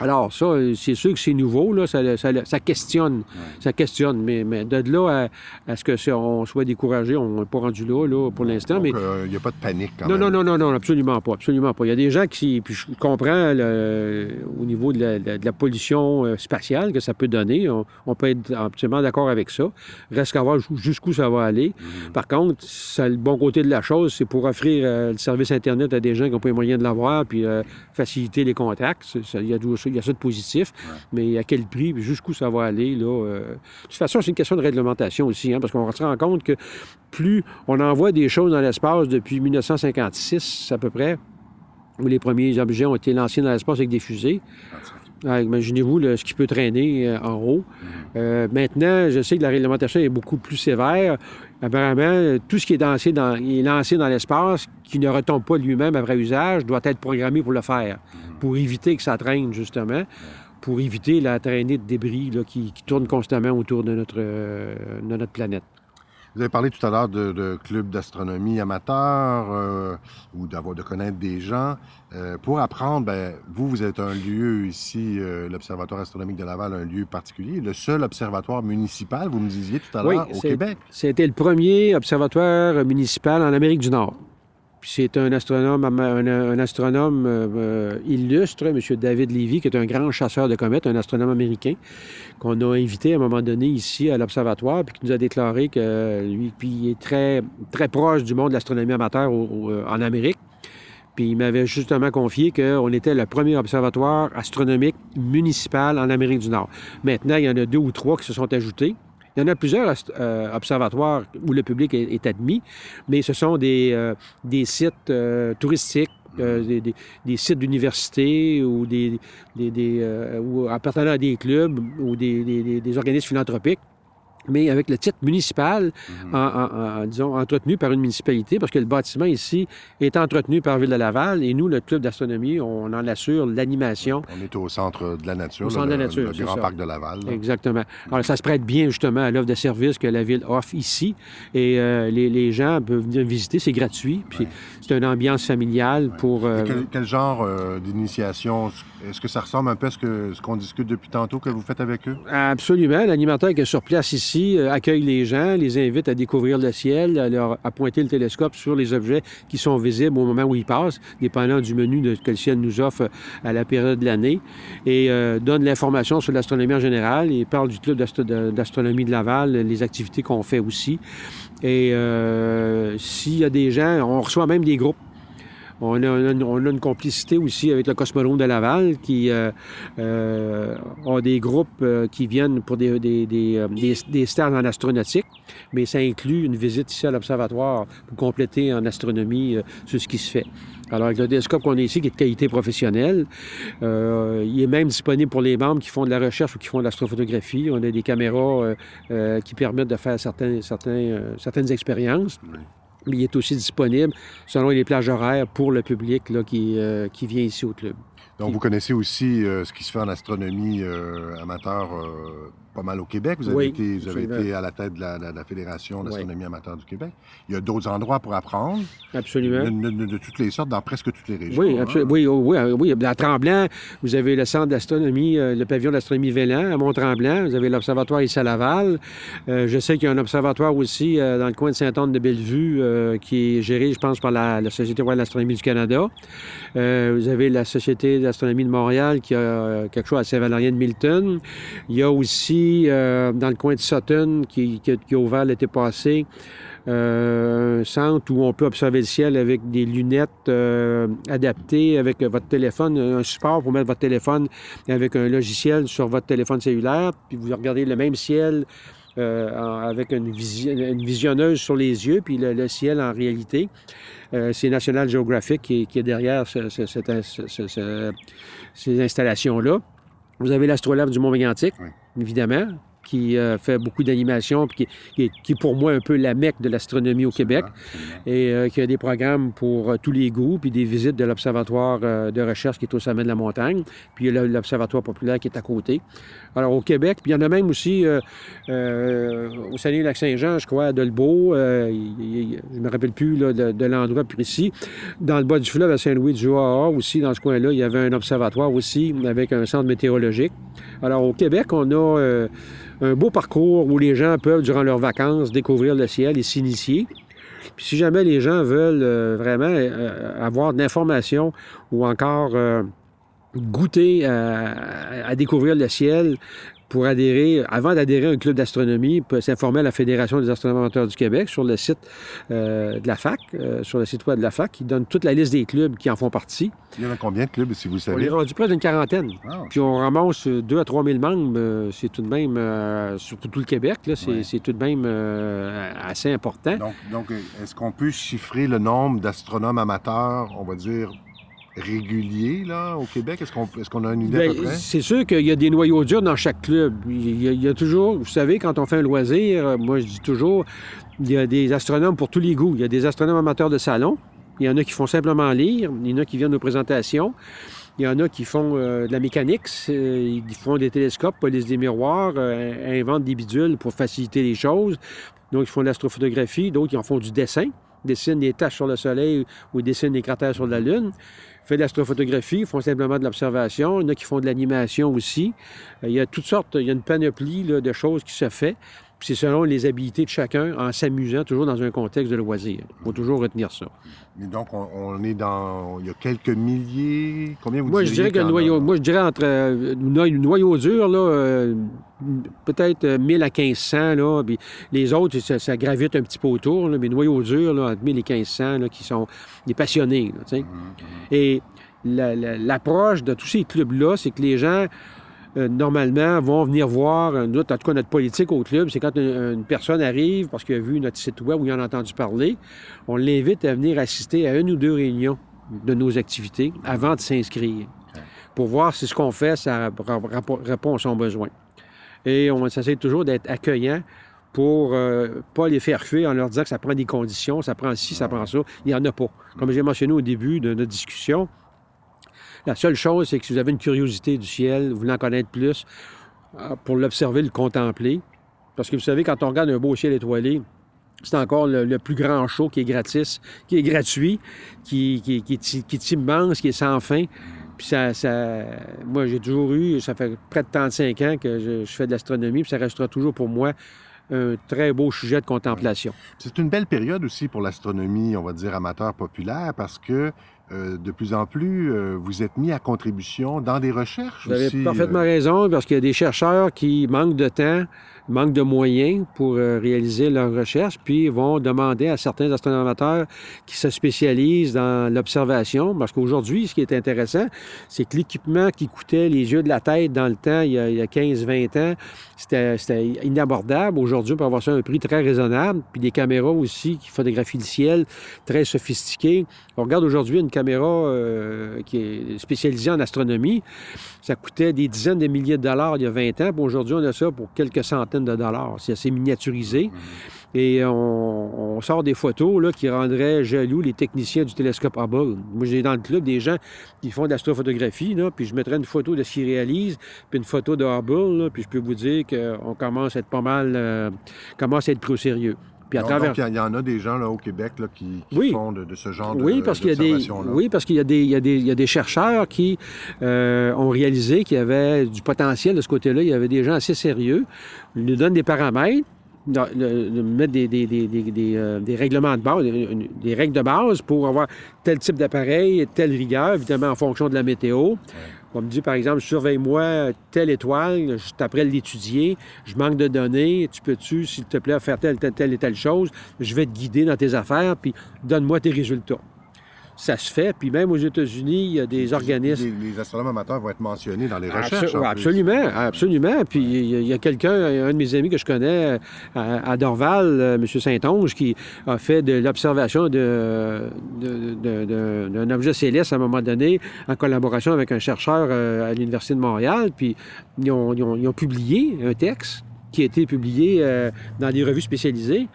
Alors, ça, c'est sûr que c'est nouveau, là, ça, questionne. Ça questionne. Mais, mais de là à, ce que on soit découragé, on n'est pas rendu là, là pour l'instant. mais il euh, n'y a pas de panique quand non, même. Non, non, non, non, absolument pas. Absolument pas. Il y a des gens qui. Puis je comprends au niveau de la, pollution euh, spatiale que ça peut donner. On, peut être absolument d'accord avec ça. Reste qu'à voir jusqu'où ça va aller. Mm-hmm. Par contre, ça, le bon côté de la chose, c'est pour offrir euh, le service Internet à des gens qui n'ont pas les moyens de l'avoir, puis faciliter les contacts. Il y a il y a ça de positif, mais à quel prix, jusqu'où ça va aller, là. Euh? De toute façon, c'est une question de réglementation aussi, hein, parce qu'on se rend compte que plus on envoie des choses dans l'espace depuis 1956 à peu près, où les premiers objets ont été lancés dans l'espace avec des fusées. Ah, imaginez-vous ce qui peut traîner euh, en haut. Mm-hmm. Euh, maintenant, je sais que la réglementation est beaucoup plus sévère. Apparemment, tout ce qui est lancé dans, est lancé dans l'espace, qui ne retombe pas lui-même après usage, doit être programmé pour le faire, mm-hmm. pour éviter que ça traîne, justement, pour éviter la traînée de débris qui, qui tourne constamment autour de notre, euh, de notre planète. Vous avez parlé tout à l'heure de, de clubs d'astronomie amateurs euh, ou d'avoir de connaître des gens. Euh, pour apprendre, ben, vous, vous êtes un lieu ici, euh, l'Observatoire astronomique de Laval, un lieu particulier, le seul observatoire municipal, vous me disiez tout à l'heure, au Québec. C'était le premier observatoire municipal en Amérique du Nord c'est un astronome, euh, euh, illustre, M. David Levy, qui est un grand chasseur de comètes, un astronome américain, qu'on a invité à un moment donné ici à l'Observatoire, puis qui nous a déclaré que lui, puis est très, très proche du monde de l'astronomie amateur euh, en Amérique. Puis il m'avait justement confié qu'on était le premier observatoire astronomique municipal en Amérique du Nord. Maintenant, il y en a deux ou trois qui se sont ajoutés. Il y en a plusieurs euh, observatoires où le public est, admis, mais ce sont des, euh, des sites euh, touristiques des, des, sites d'université ou des, des, ou appartenant à des clubs ou des, organismes philanthropiques mais avec le titre municipal, mhm. disons, entretenu par une municipalité, parce que le bâtiment ici est entretenu par Ville de Laval, et nous, le club d'astronomie, on en assure l'animation. On est au centre de la nature, au centre le, de la nature, le grand parc de Laval. Exactement. Alors, ça se prête bien, justement, à l'offre de services que la Ville offre ici, et euh, les, gens peuvent venir visiter, c'est gratuit, puis c'est une ambiance familiale pour... Euh, quel, genre euh, d'initiation? Est-ce que ça ressemble un peu à ce qu'on discute depuis tantôt que vous faites avec eux? Absolument. L'animateur qui est sur place ici, euh, accueille les gens, les invite à découvrir le ciel, à, leur, à pointer le télescope sur les objets qui sont visibles au moment où ils passent, dépendant du menu que le ciel nous offre à la période de l'année, et euh, donne l'information sur l'astronomie en général. Il parle du club d'astronomie de Laval, les activités qu'on fait aussi. Et euh, s'il y a des gens, on reçoit même des groupes on a, une complicité aussi avec le Cosmodrome de Laval qui euh, euh, a des groupes euh, qui viennent pour des, des, des, stages en astronautique, mais ça inclut une visite ici à l'Observatoire pour compléter en astronomie ce qui se fait. Alors, avec le télescope qu'on a ici, qui est de qualité professionnelle, il est même disponible pour les membres qui font de la recherche ou qui font de l'astrophotographie. On a des caméras qui permettent de faire certains, certains, certaines expériences mais il est aussi disponible selon les plages horaires pour le public là, qui, euh, qui vient ici au club. Donc, vous connaissez aussi euh, ce qui se fait en astronomie euh, amateur pas mal au Québec. Vous avez, été, vous avez été, à la tête de la, Fédération d'astronomie amateur du Québec. Il y a d'autres endroits pour apprendre. Absolument. De, toutes les sortes, dans presque toutes les régions. Oui, hein. absolument. Oui, oh, oui, oui, À Tremblant, vous avez le centre d'astronomie, euh, le pavillon d'astronomie Vélan à Mont-Tremblant. Vous avez l'observatoire ici à Laval. Euh, je sais qu'il y a un observatoire aussi euh, dans le coin de Saint-Anne-de-Bellevue qui est géré, je pense, par la, Société royale d'astronomie du Canada. vous avez la Société d'astronomie de Montréal qui a quelque chose à Saint-Valérien de Milton. Il y a aussi euh, dans le coin de Sutton, qui, qui, a ouvert l'été passé. Euh, un centre où on peut observer le ciel avec des lunettes euh, adaptées, avec votre téléphone, un support pour mettre votre téléphone avec un logiciel sur votre téléphone cellulaire, puis vous regardez le même ciel avec une, visionneuse sur les yeux, puis le, ciel en réalité. c'est National Geographic qui, est derrière ces installations-là. Vous avez l'astrolabe du Mont-Mégantic, évidemment, qui euh, fait beaucoup d'animation, qui, qui, qui, est pour moi un peu la mecque de l'astronomie au Québec, et euh, qui a des programmes pour euh, tous les goûts, puis des visites de l'Observatoire de recherche qui est au sommet de la montagne, puis l'Observatoire populaire qui est à côté. Alors, au Québec, puis il y en a même aussi au Saguenay-Lac-Saint-Jean, je crois, à Dolbeau, je ne me rappelle plus de, l'endroit précis. Dans le bas du fleuve, à Saint-Louis-du-Joa aussi, dans ce coin-là, il y avait un observatoire aussi avec un centre météorologique. Alors, au Québec, on a un beau parcours où les gens peuvent, durant leurs vacances, découvrir le ciel et s'initier. Puis si jamais les gens veulent euh, vraiment euh, avoir de l'information ou encore euh, goûter à, découvrir le ciel, pour adhérer, avant d'adhérer à un club d'astronomie, peut s'informer à la Fédération des astronomes amateurs du Québec sur le site euh, de la FAC, euh, sur le site web de la FAC, qui donne toute la liste des clubs qui en font partie. Il y en a combien de clubs, si vous savez? On est rendu près d'une quarantaine. Ah, Puis on ramasse 2 à 3 000 membres. Euh, c'est tout de même, surtout tout le Québec, c'est tout de même assez important. Donc, donc est-ce qu'on peut chiffrer le nombre d'astronomes amateurs, on va dire, régulier là, au Québec? Est-ce qu'on est a une idée à peu ben? C'est sûr qu'il y a des noyaux durs dans chaque club. Il y, a, toujours, vous savez, quand on fait un loisir, moi je dis toujours, il y a des astronomes pour tous les goûts. Il y a des astronomes amateurs de salon. Il y en a qui font simplement lire. Il y en a qui viennent aux présentations. Il y en a qui font euh, de la mécanique, ils font des télescopes, police des miroirs, euh, inventent des bidules pour faciliter les choses. Donc, ils font de l'astrophotographie, d'autres, ils en font du dessin, dessinent des taches sur le Soleil ou dessinent des cratères sur la Lune fait de l'astrophotographie, font simplement de l'observation. Il y en a qui font de l'animation aussi. Euh, il y a toutes sortes, il y a une panoplie de choses qui se fait. C'est selon les habiletés de chacun en s'amusant, toujours dans un contexte de loisir. Il faut toujours retenir ça. Mais donc, on, est dans. Il y a quelques milliers. Combien vous Moi, je dirais que noyau. Moi, je dirais entre. Euh, noyau dur, là, euh, peut-être 1000 à 1500, là. Puis les autres, ça, gravite un petit peu autour, là, mais noyau dur, là, entre 1000 et 1500, là, qui sont des passionnés, là, mmh, mmh. Et l'approche de tous ces clubs-là, c'est que les gens euh, normalement, vont venir voir, en tout cas notre politique au club, c'est quand une, personne arrive parce qu'il a vu notre site web ou il en a entendu parler, on l'invite à venir assister à une ou deux réunions de nos activités avant de s'inscrire pour voir si ce qu'on fait, ça répond à son besoin. Et on essaie toujours d'être accueillant pour ne euh, pas les faire fuir en leur disant que ça prend des conditions, ça prend ci, ça prend ça. Il n'y en a pas. Comme j'ai mentionné au début de notre discussion, la seule chose, c'est que si vous avez une curiosité du ciel, vous voulez en connaître plus, euh, pour l'observer, le contempler. Parce que vous savez, quand on regarde un beau ciel étoilé, c'est encore le, plus grand show qui est gratis, qui est gratuit, qui, est, immense, qui est sans fin. Puis ça, moi, j'ai toujours eu, ça fait près de 35 ans que je, je fais de l'astronomie, puis ça restera toujours pour moi un très beau sujet de contemplation. C'est une belle période aussi pour l'astronomie, on va dire, amateur populaire, parce que euh, de plus en plus, euh, vous êtes mis à contribution dans des recherches Vous avez parfaitement euh. raison, parce qu'il y a des chercheurs qui manquent de temps, manquent de moyens pour réaliser leurs recherches, puis vont demander à certains astronomateurs qui se spécialisent dans l'observation, parce qu'aujourd'hui, ce qui est intéressant, c'est que l'équipement qui coûtait les yeux de la tête dans le temps, il y a, a 15-20 ans, c'était inabordable. Aujourd'hui, on peut avoir ça à un prix très raisonnable, puis des caméras aussi qui photographient le ciel, très sophistiquées. On regarde aujourd'hui une caméra euh, qui est spécialisée en astronomie. Ça coûtait des dizaines de milliers de dollars il y a 20 ans. Aujourd'hui, on a ça pour quelques centaines de dollars. C'est assez miniaturisé. Mm-hmm. Et on, sort des photos là, qui rendraient jaloux les techniciens du télescope Hubble. Moi, j'ai dans le club des gens qui font de l'astrophotographie, puis je mettrais une photo de ce qu'ils réalisent, puis une photo de Hubble, puis je peux vous dire qu'on commence à être pas mal, euh, commence à être plus sérieux il y, en a des gens là, au Québec là, qui, font de, ce genre oui, parce qu'il y a des Oui, parce qu'il y, a des, y a des chercheurs qui euh, ont réalisé qu'il y avait du potentiel de ce côté-là. Il y avait des gens assez sérieux. Ils nous donnent des paramètres, mettre des, des, des, euh, des, règlements de base, des règles de base pour avoir tel type d'appareil, telle rigueur, évidemment en fonction de la météo. On me dit, par exemple, surveille-moi telle étoile, je t'apprends l'étudier, je manque de données, tu peux-tu, s'il te plaît, faire telle, telle, telle et telle chose, je vais te guider dans tes affaires, puis donne-moi tes résultats ça se fait. Puis même aux États-Unis, il y a des organismes. Les, astronomes amateurs vont être mentionnés dans les recherches. absolument, absolument. Puis il y a, quelqu'un, un de mes amis que je connais à, Dorval, euh, M. Saint-Onge, qui a fait de l'observation d'un objet céleste à un moment donné en collaboration avec un chercheur euh, à l'Université de Montréal. Puis ils ont publié un texte qui a été publié euh, dans des revues spécialisées.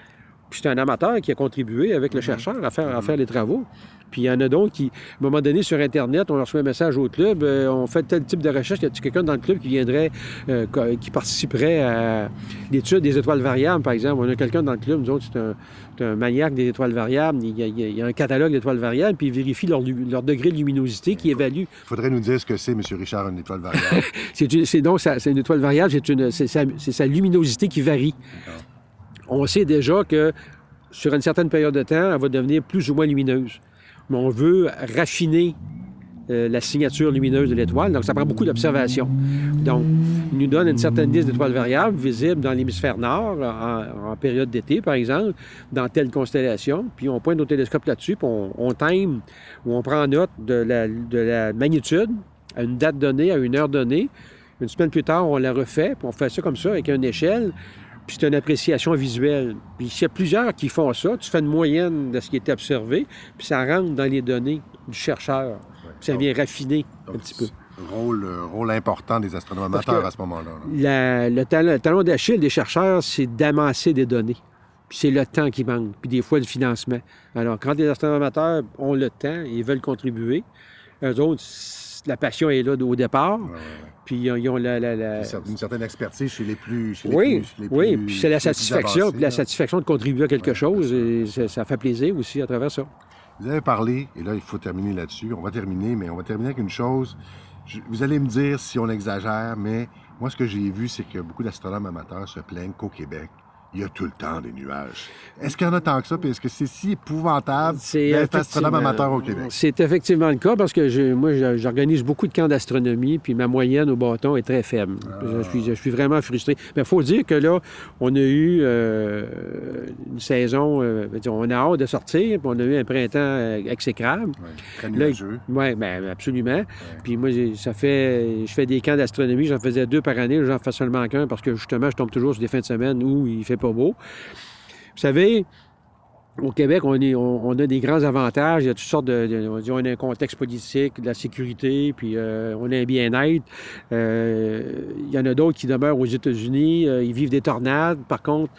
Puis c'est un amateur qui a contribué avec le chercheur à faire, à faire les travaux. Puis il y en a d'autres qui, à un moment donné, sur Internet, on leur reçoit un message au club, euh, on fait tel type de recherche, y a quelqu'un dans le club qui viendrait, euh, qui participerait à l'étude des étoiles variables, par exemple? On a quelqu'un dans le club, nous autres, c'est un, maniaque des étoiles variables. Il y a, un catalogue d'étoiles variables, puis il vérifie leur, degré de luminosité qui évalue. Il faudrait nous dire ce que c'est, M. Richard, une étoile variable. c'est donc, c'est une étoile variable, c'est sa, sa luminosité qui varie. On sait déjà que sur une certaine période de temps, elle va devenir plus ou moins lumineuse mais on veut raffiner euh, la signature lumineuse de l'étoile. Donc, ça prend beaucoup d'observation. Donc, il nous donne une certaine liste d'étoiles variables visibles dans l'hémisphère nord, en, période d'été, par exemple, dans telle constellation. Puis, on pointe nos télescopes là-dessus, puis on, on time ou on prend note de la, de la magnitude à une date donnée, à une heure donnée. Une semaine plus tard, on la refait, puis on fait ça comme ça avec une échelle puis c'est une appréciation visuelle. Puis s'il y a plusieurs qui font ça, tu fais une moyenne de ce qui est observé, puis ça rentre dans les données du chercheur. Puis ça vient raffiner un petit peu. Rôle, euh, rôle important des astronomes amateurs à ce moment-là. le, talon, d'Achille des chercheurs, c'est d'amasser des données. Puis c'est le temps qui manque, puis des fois le financement. Alors, quand les astronomes amateurs ont le temps, ils veulent contribuer, eux autres, la passion est là au départ. Puis ils ont la, Une certaine expertise chez les plus. Chez oui, les plus, oui. puis c'est la satisfaction, puis la satisfaction de contribuer à quelque chose. Et ça, fait plaisir aussi à travers ça. Vous avez parlé, et là, il faut terminer là-dessus. On va terminer, mais on va terminer avec une chose. vous allez me dire si on exagère, mais moi, ce que j'ai vu, c'est que beaucoup d'astronomes amateurs se plaignent qu'au Québec, il y a tout le temps des nuages. Est-ce qu'il y en a tant que ça? Puis est-ce que c'est si épouvantable d'être astronome amateur au Québec? C'est effectivement le cas parce que moi, j'organise beaucoup de camps d'astronomie, puis ma moyenne au bâton est très faible. Ah. Je, suis, vraiment frustré. Mais il faut dire que là, on a eu euh, une saison, euh, on a hâte de sortir, puis on a eu un printemps euh, exécrable. très nuageux. Oui, bien, absolument. Puis moi, ça fait, je fais des camps d'astronomie, j'en faisais deux par année, j'en fais seulement qu'un parce que justement, je tombe toujours sur des fins de semaine où il fait Vous savez, au Québec, on, a des grands avantages. Il y a toutes sortes de. on a un contexte politique, de la sécurité, puis euh, on a un bien-être. Euh, il y en a d'autres qui demeurent aux États-Unis. Euh, ils vivent des tornades. Par contre,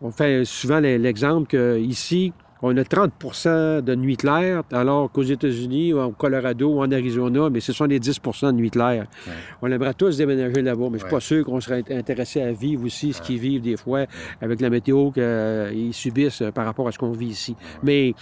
on fait souvent l'exemple qu'ici, on a 30% de nuit claire, alors qu'aux États-Unis, au Colorado ou en Arizona, mais ce sont les 10% de nuit claire. On aimerait tous déménager là-bas, mais je ne suis pas sûr qu'on serait intéressé à vivre aussi ce qu'ils vivent des fois avec la météo qu'ils subissent euh, par rapport à ce qu'on vit ici. Mais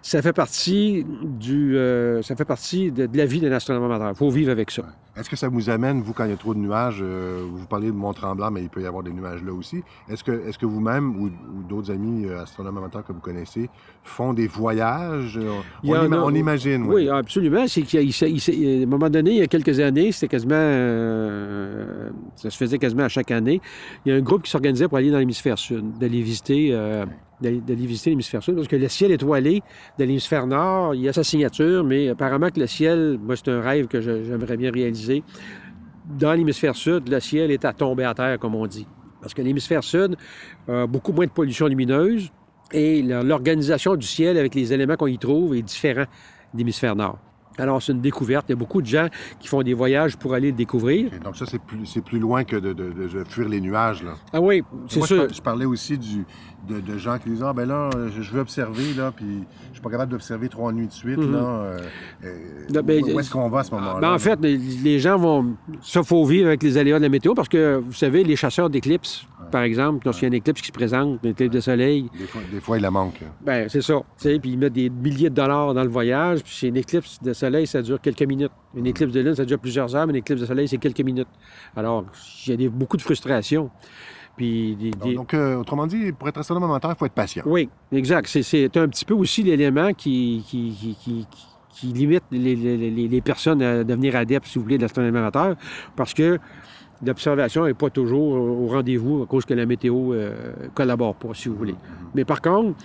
ça fait partie du, euh, ça fait partie de, la vie d'un astronome amateur. Il faut vivre avec ça. Est-ce que ça vous amène, vous, quand il y a trop de nuages, euh, vous parlez de Mont-Tremblant, mais il peut y avoir des nuages là aussi. Est-ce que, est que vous-même ou, d'autres amis euh, astronomes amateurs que vous connaissez font des voyages? On, imagine. Oui, absolument. C'est qu'il à un moment donné, il y a quelques années, c'était quasiment, euh, ça se faisait quasiment à chaque année. Il y a un groupe qui s'organisait pour aller dans l'hémisphère sud, d'aller visiter d'aller visiter l'hémisphère sud, parce que le ciel étoilé de l'hémisphère nord, il y a sa signature, mais apparemment que le ciel, moi, c'est un rêve que j'aimerais bien réaliser. Dans l'hémisphère sud, le ciel est à tomber à terre, comme on dit. Parce que l'hémisphère sud a beaucoup moins de pollution lumineuse et l'organisation du ciel avec les éléments qu'on y trouve est différent de l'hémisphère nord. Alors, c'est une découverte. Il y a beaucoup de gens qui font des voyages pour aller le découvrir. donc, ça, c'est plus, plus loin que de, de, fuir les nuages. Là. Ah oui, c'est sûr. Je, parlais aussi du, de, gens qui disent Ah, ben là, je veux observer, là, puis je suis pas capable d'observer trois nuits de suite. Mhm. là, euh, euh, ben, où est-ce qu'on va à ce moment-là? Ben, en fait, les, gens vont. Ça, faut vivre avec les aléas de la météo parce que, vous savez, les chasseurs d'éclipses, par exemple, lorsqu'il y a une éclipse qui se présente, une éclipse de soleil. Des fois, il la manque. Ben, c'est ça. Puis ils mettent des milliers de dollars dans le voyage, puis c'est une éclipse de soleil, ça dure quelques minutes. Une éclipse de lune, ça dure plusieurs heures, mais une éclipse de soleil, c'est quelques minutes. Alors, il y a beaucoup de frustration. Donc, euh, autrement dit, pour être astronome amateur, il faut être patient. Oui, exact. C'est un petit peu aussi l'élément qui, qui, limite les, personnes à devenir adeptes, si vous voulez, de l'astronomie amateur, parce que l'observation n'est pas toujours au rendez-vous à cause que la météo ne euh, collabore pas, si vous voulez. Mais par contre,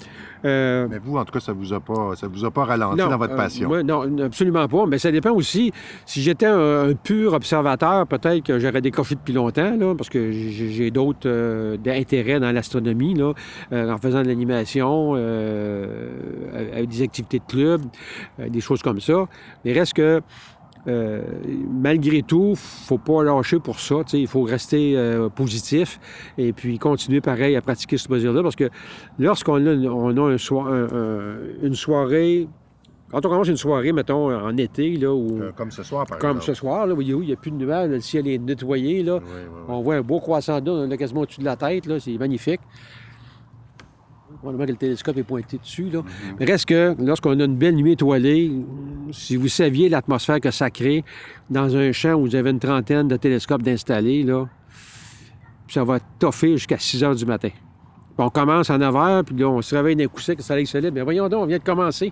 euh, mais vous, en tout cas, ça vous a pas, ça vous a pas ralenti dans votre euh, passion? non, absolument pas. Mais ça dépend aussi. Si j'étais un, pur observateur, peut-être que j'aurais décroché depuis longtemps, là, parce que j'ai d'autres euh, intérêts dans l'astronomie, là, en faisant de l'animation, avec des activités de club, des choses comme ça. Mais reste que euh, malgré tout, faut pas lâcher pour ça. Il faut rester euh, positif et puis continuer pareil à pratiquer ce loisir-là parce que lorsqu'on a, on a une soirée quand on commence une soirée, mettons, en été, là, où... Euh, comme ce soir, par comme exemple. Comme ce soir, là, où il n'y a plus de nuages, le ciel est nettoyé, là. On voit un beau croissant d'eau, on a quasiment au-dessus de la tête, là, c'est magnifique. Probablement que le télescope est pointé dessus, là. Mm-hmm. Mais reste que, lorsqu'on a une belle nuit étoilée, si vous saviez l'atmosphère que ça crée dans un champ où vous avez une trentaine de télescopes d'installer, là, ça va toffer jusqu'à 6 heures du matin. Puis on commence à 9 heures, puis là, on se réveille d'un coup sec, le soleil se lève. Mais voyons donc, on vient de commencer.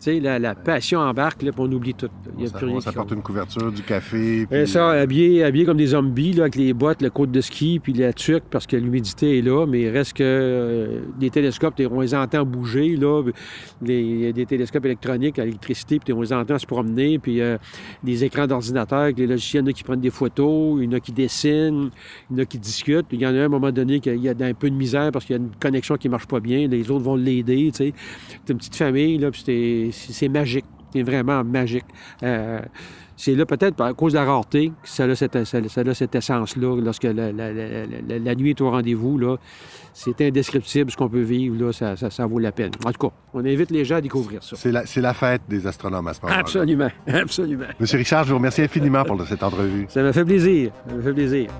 Tu sais, la, la passion embarque, là, puis on oublie tout. Il y a on plus rien on s'apporte une couverture, du café. Puis... Et ça, habillé, habillé comme des zombies, là, avec les bottes, le côte de ski, puis la tuque, parce que l'humidité est là, mais il reste que euh, des télescopes, on les entend bouger, là. Les, des télescopes électroniques à l'électricité, puis on les entend se promener, puis euh, des écrans d'ordinateur, avec les logiciels, il y en a qui prennent des photos, il y en a qui dessinent, il y en a qui discutent. Il y en a un, à un moment donné qu'il y a un peu de misère parce qu'il y a une connexion qui marche pas bien, les autres vont l'aider, tu sais. C'est une petite famille, là, puis c'est magique. C'est vraiment magique. Euh, c'est là peut-être à cause de la rareté que ça a cette, ça, a cette essence-là. Lorsque la, la, la, la, nuit est au rendez-vous, là, c'est indescriptible ce qu'on peut vivre. Là, ça, ça, vaut la peine. En tout cas, on invite les gens à découvrir ça. C'est la, fête des astronomes à ce moment-là. Absolument, absolument. Monsieur Richard, je vous remercie infiniment pour cette entrevue. Ça m'a fait plaisir. Ça m'a fait plaisir.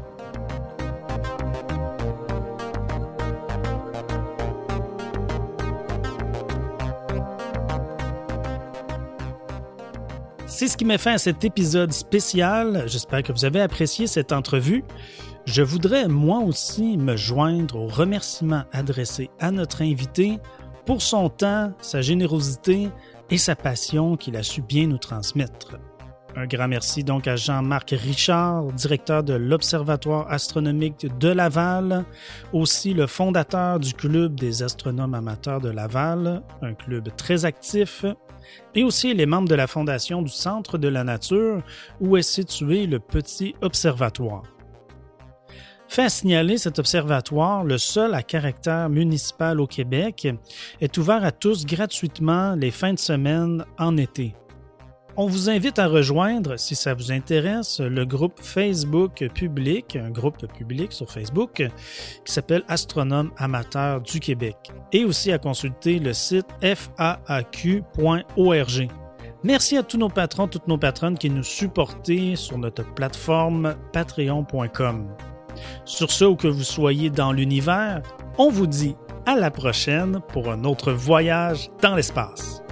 C'est ce qui met fin à cet épisode spécial. J'espère que vous avez apprécié cette entrevue. Je voudrais moi aussi me joindre aux remerciements adressés à notre invité pour son temps, sa générosité et sa passion qu'il a su bien nous transmettre. Un grand merci donc à Jean-Marc Richard, directeur de l'Observatoire astronomique de Laval, aussi le fondateur du Club des astronomes amateurs de Laval, un club très actif et aussi les membres de la fondation du Centre de la Nature où est situé le petit observatoire. Fait à signaler, cet observatoire, le seul à caractère municipal au Québec, est ouvert à tous gratuitement les fins de semaine en été. On vous invite à rejoindre, si ça vous intéresse, le groupe Facebook public, un groupe public sur Facebook qui s'appelle Astronome Amateur du Québec, et aussi à consulter le site faaq.org. Merci à tous nos patrons, toutes nos patronnes qui nous supportent sur notre plateforme patreon.com. Sur ce, où que vous soyez dans l'univers, on vous dit à la prochaine pour un autre voyage dans l'espace.